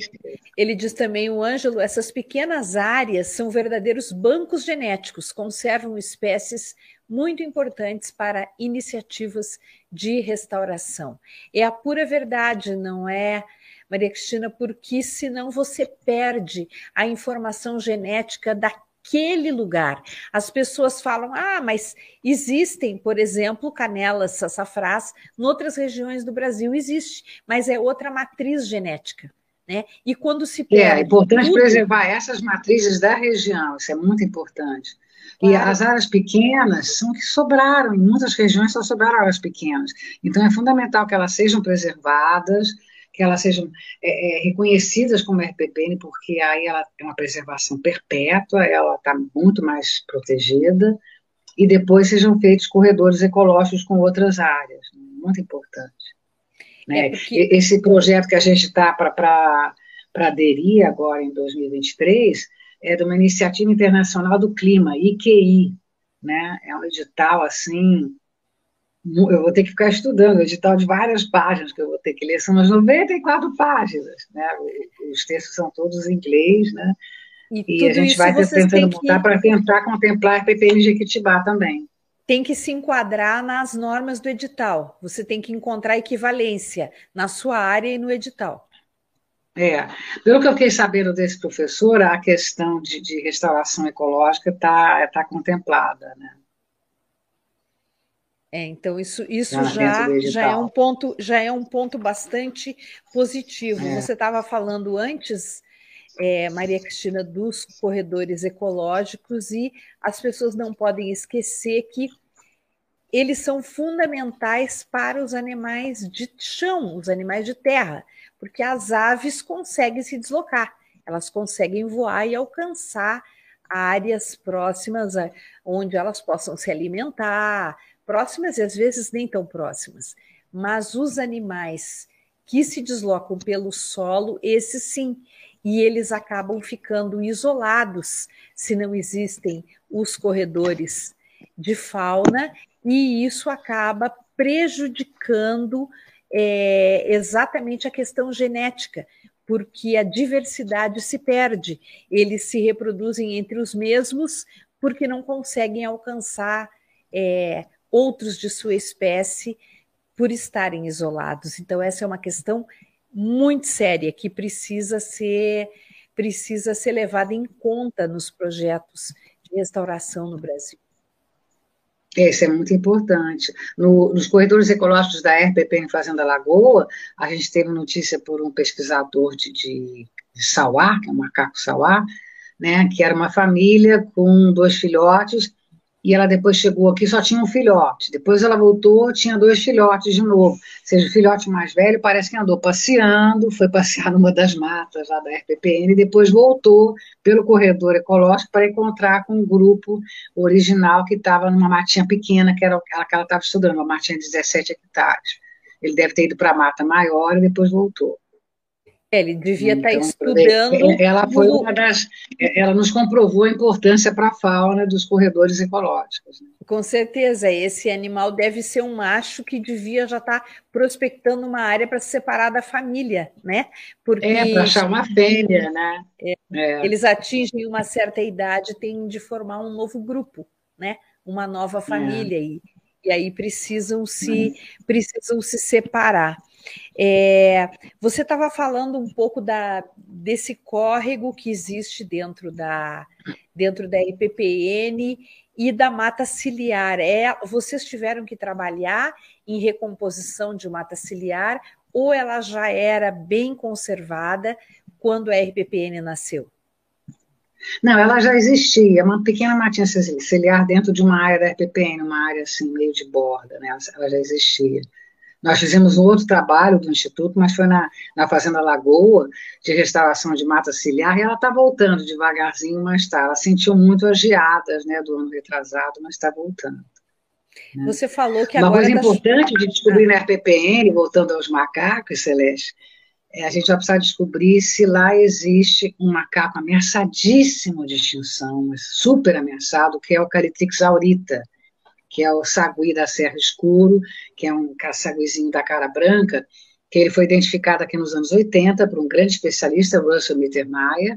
ele diz também, o Ângelo, essas pequenas áreas são verdadeiros bancos genéticos, conservam espécies muito importantes para iniciativas de restauração. É a pura verdade, não é, Maria Cristina? Porque senão você perde a informação genética da aquele lugar. As pessoas falam: ah, mas existem, por exemplo, canelas, sassafrás, em outras regiões do Brasil existe, mas é outra matriz genética. Né? E quando se perde. É, é importante tudo... preservar essas matrizes da região, isso é muito importante. Claro. E as áreas pequenas são que sobraram, em muitas regiões só sobraram áreas pequenas. Então é fundamental que elas sejam preservadas, que elas sejam é, é, reconhecidas como RPPN, porque aí ela tem uma preservação perpétua, ela está muito mais protegida, e depois sejam feitos corredores ecológicos com outras áreas, muito importante. Né? É porque... Esse projeto que a gente está para aderir agora em 2023 é de uma iniciativa internacional do clima, IQI, né? É um edital assim eu vou ter que ficar estudando, edital de várias páginas que eu vou ter que ler, são umas 94 páginas, né? Os textos são todos em inglês, né? E, e a gente vai tentando montar que... para tentar contemplar a PPN Jequitibá também. Tem que se enquadrar nas normas do edital. Você tem que encontrar equivalência na sua área e no edital. É, pelo que eu fiquei sabendo desse professor, a questão de, de restauração ecológica está tá contemplada, né? É, então isso, isso já, já é um ponto já é um ponto bastante positivo. É. Você estava falando antes, é, Maria Cristina, dos corredores ecológicos e as pessoas não podem esquecer que eles são fundamentais para os animais de chão, os animais de terra, porque as aves conseguem se deslocar, elas conseguem voar e alcançar áreas próximas onde elas possam se alimentar, próximas e às vezes nem tão próximas. Mas os animais que se deslocam pelo solo, esses sim, e eles acabam ficando isolados se não existem os corredores de fauna, e isso acaba prejudicando é, exatamente a questão genética, porque a diversidade se perde, eles se reproduzem entre os mesmos porque não conseguem alcançar é, outros de sua espécie por estarem isolados. Então, essa é uma questão muito séria que precisa ser, precisa ser levada em conta nos projetos de restauração no Brasil. Isso é muito importante. No, nos corredores ecológicos da RPP em Fazenda Lagoa, a gente teve notícia por um pesquisador de, de, de Sauá, que é o macaco Sauá, né, que era uma família com dois filhotes, e ela depois chegou aqui só tinha um filhote. Depois ela voltou, tinha dois filhotes de novo. Ou seja, o filhote mais velho parece que andou passeando, foi passear numa das matas lá da RPPN e depois voltou pelo corredor ecológico para encontrar com o grupo original que estava numa matinha pequena, que era aquela que ela estava estudando, uma matinha de 17 hectares. Ele deve ter ido para a mata maior e depois voltou. É, ele devia tá então, estar estudando. Ela foi uma das. Ela nos comprovou a importância para a fauna dos corredores ecológicos. Né? Com certeza, esse animal deve ser um macho que devia já estar tá prospectando uma área para se separar da família, né? Porque é, para achar uma fêmea, né? É, é. Eles atingem uma certa idade, têm de formar um novo grupo, né? Uma nova é. família. E, e aí precisam se, uhum. precisam se separar. É, você estava falando um pouco da, desse córrego que existe dentro da, dentro da IPPN e da mata ciliar. É, vocês tiveram que trabalhar em recomposição de mata ciliar ou ela já era bem conservada quando a RPPN nasceu? Não, ela já existia, uma pequena matinha ciliar dentro de uma área da RPPN, uma área assim, meio de borda, né? ela já existia. Nós fizemos um outro trabalho do Instituto, mas foi na, na Fazenda Lagoa, de restauração de mata ciliar, e ela está voltando devagarzinho, mas está. Ela sentiu muito as geadas né, do ano retrasado, mas está voltando. Né? Você falou que Uma agora. Uma coisa importante de descobrir na RPPN, voltando aos macacos, Celeste, é, a gente vai precisar descobrir se lá existe um macaco ameaçadíssimo de extinção, super ameaçado, que é o Calitrix aurita que é o sagui da Serra Escuro, que é um saguizinho da cara branca, que ele foi identificado aqui nos anos 80 por um grande especialista, Russell Mittermeier,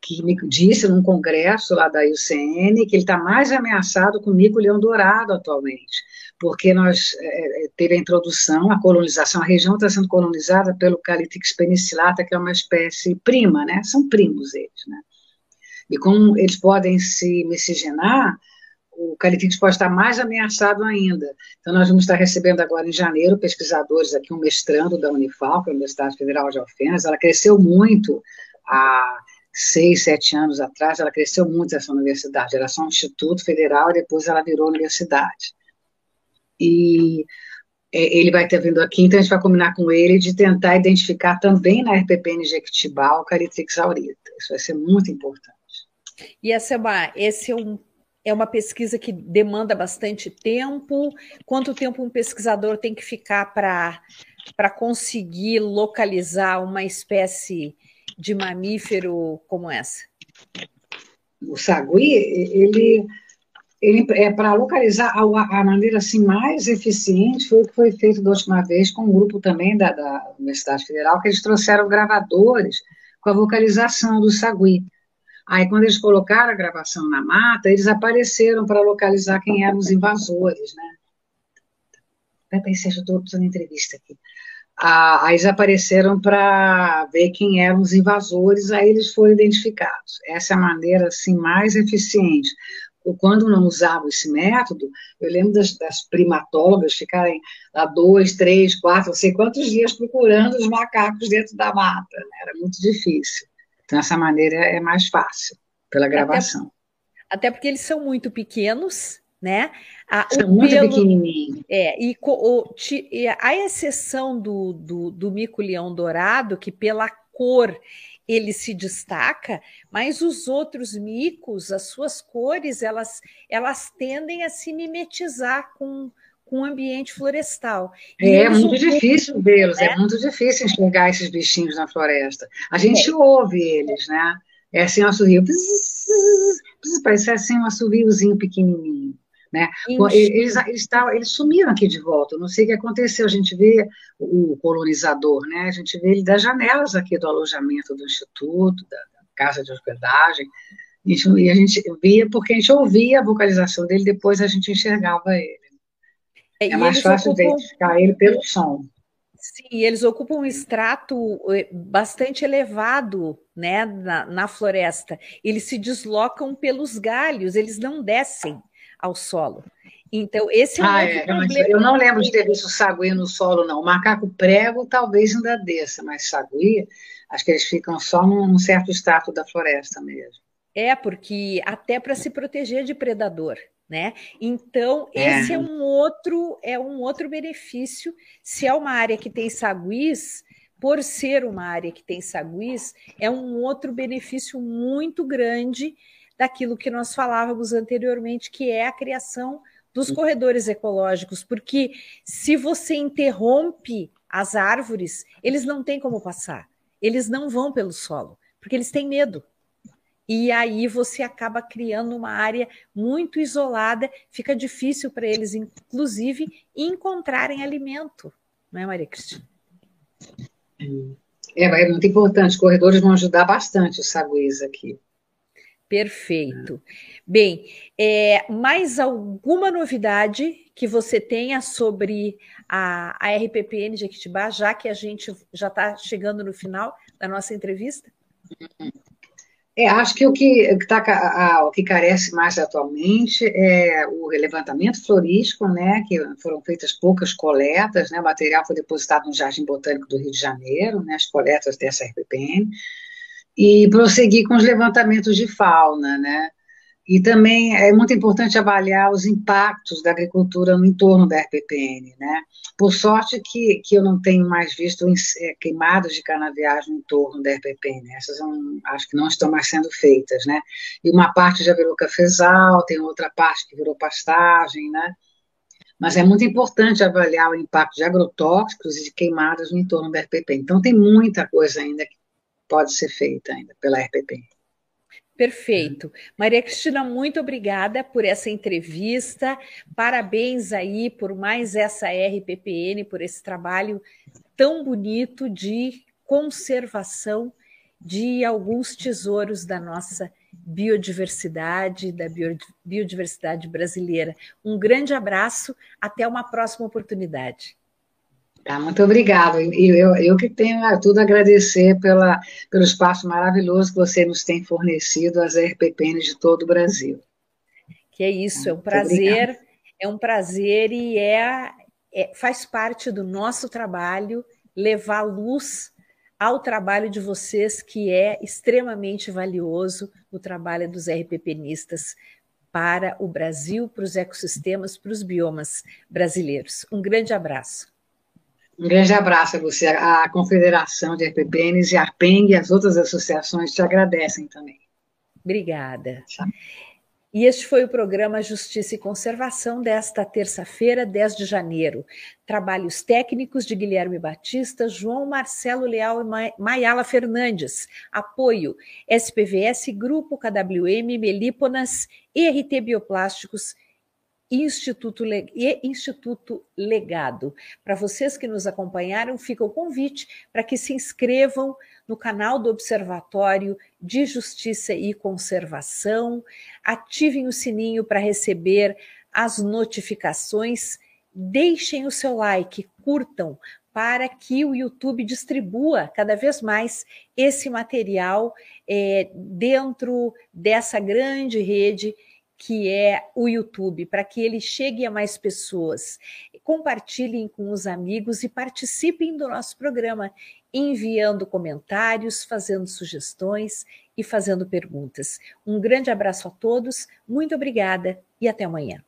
que me disse num congresso lá da IUCN que ele está mais ameaçado com o mico-leão dourado atualmente, porque nós é, é, teve a introdução, a colonização, a região está sendo colonizada pelo Calitix penicillata, que é uma espécie prima, né? São primos eles, né? E como eles podem se miscigenar, o Califix pode estar mais ameaçado ainda. Então, nós vamos estar recebendo agora em janeiro pesquisadores aqui, um mestrando da Unifal, que é a Universidade Federal de Alfenas. Ela cresceu muito há seis, sete anos atrás, ela cresceu muito essa universidade. Era só um instituto federal e depois ela virou universidade. E é, ele vai ter vindo aqui, então a gente vai combinar com ele de tentar identificar também na RPPN Jequitibá o Caritrix aurita. Isso vai ser muito importante. E uma, esse é um é uma pesquisa que demanda bastante tempo. Quanto tempo um pesquisador tem que ficar para conseguir localizar uma espécie de mamífero como essa? O sagui, ele, ele é para localizar a, a, maneira assim mais eficiente foi o que foi feito da última vez com um grupo também da, da Universidade Federal, que eles trouxeram gravadores com a vocalização do sagui. Aí, quando eles colocaram a gravação na mata, eles apareceram para localizar quem eram os invasores, né? Peraí, Sérgio, eu estou precisando entrevista aqui. Ah, aí eles apareceram para ver quem eram os invasores, aí eles foram identificados. Essa é a maneira, assim, mais eficiente. Quando não usavam esse método, eu lembro das, das primatólogas ficarem lá dois, três, quatro, não sei quantos dias procurando os macacos dentro da mata. Né? Era muito difícil. Então, essa maneira é mais fácil, pela gravação. Até, até porque eles são muito pequenos, né? A, são muito pelo, pequenininhos. É, e, o, a exceção do, do, do mico-leão dourado, que pela cor ele se destaca, mas os outros micos, as suas cores, elas, elas tendem a se mimetizar com, com o ambiente florestal. é muito difícil vê-los, é? é? muito difícil enxergar esses bichinhos na floresta. A gente é. ouve eles, né? É assim um assovio, parece assim um assoviozinho pequenininho. Né? Eles, eles, tavam, eles sumiram aqui de volta, eu não sei o que aconteceu, a gente vê o colonizador, né? a gente vê ele das janelas aqui do alojamento do Instituto, da, da casa de hospedagem, e a gente via, porque a gente ouvia a vocalização dele, depois a gente enxergava ele. É, é mais fácil ocupam... identificar ele pelo som. Sim, eles ocupam um extrato eh, bastante elevado né, na, na floresta. Eles se deslocam pelos galhos, eles não descem ao solo. Então, esse é um ah, é, problema. Eu não lembro de ter visto sagui no solo, não. O macaco prego talvez ainda desça, mas sagui, acho que eles ficam só num certo extrato da floresta mesmo. É, porque até para se proteger de predador. Né? Então, é. esse é um outro é um outro benefício. Se é uma área que tem saguis, por ser uma área que tem saguis, é um outro benefício muito grande daquilo que nós falávamos anteriormente, que é a criação dos corredores ecológicos, porque se você interrompe as árvores, eles não têm como passar, eles não vão pelo solo, porque eles têm medo. E aí você acaba criando uma área muito isolada, fica difícil para eles, inclusive, encontrarem alimento, não é, Maria Cristina? É, é muito importante, os corredores vão ajudar bastante os saguis aqui. Perfeito. Bem, é, mais alguma novidade que você tenha sobre a, a RPPN de Equitibá, já que a gente já está chegando no final da nossa entrevista? É, acho que o que, que, tá, o que carece mais atualmente é o levantamento florístico, né, que foram feitas poucas coletas, né, o material foi depositado no Jardim Botânico do Rio de Janeiro, né, as coletas dessa RPPN, e prosseguir com os levantamentos de fauna, né? E também é muito importante avaliar os impactos da agricultura no entorno da RPPN, né? Por sorte que, que eu não tenho mais visto é, queimadas de canaviagem no entorno da RPPN, essas acho que não estão mais sendo feitas, né? E uma parte já virou cafezal, tem outra parte que virou pastagem, né? Mas é muito importante avaliar o impacto de agrotóxicos e de queimadas no entorno da RPP. Então, tem muita coisa ainda que pode ser feita ainda pela RPP. Perfeito. Maria Cristina, muito obrigada por essa entrevista. Parabéns aí por mais essa RPPN, por esse trabalho tão bonito de conservação de alguns tesouros da nossa biodiversidade, da biodiversidade brasileira. Um grande abraço, até uma próxima oportunidade. Tá, muito obrigada. E eu, eu que tenho tudo a agradecer pela, pelo espaço maravilhoso que você nos tem fornecido às RPPNs de todo o Brasil. Que é isso, é um prazer, é um prazer e é, é, faz parte do nosso trabalho levar luz ao trabalho de vocês, que é extremamente valioso, o trabalho dos RPPnistas para o Brasil, para os ecossistemas, para os biomas brasileiros. Um grande abraço. Um grande abraço a você. A Confederação de RPPNs e a ARPENG e as outras associações te agradecem também. Obrigada. Tchau. E este foi o programa Justiça e Conservação desta terça-feira, 10 de janeiro. Trabalhos técnicos de Guilherme Batista, João Marcelo Leal e Maiala Fernandes. Apoio SPVS, Grupo KWM, Melíponas, ERT Bioplásticos Instituto, e Instituto Legado. Para vocês que nos acompanharam, fica o convite para que se inscrevam no canal do Observatório de Justiça e Conservação, ativem o sininho para receber as notificações, deixem o seu like, curtam, para que o YouTube distribua cada vez mais esse material é, dentro dessa grande rede que é o YouTube, para que ele chegue a mais pessoas. Compartilhem com os amigos e participem do nosso programa, enviando comentários, fazendo sugestões e fazendo perguntas. Um grande abraço a todos, muito obrigada e até amanhã.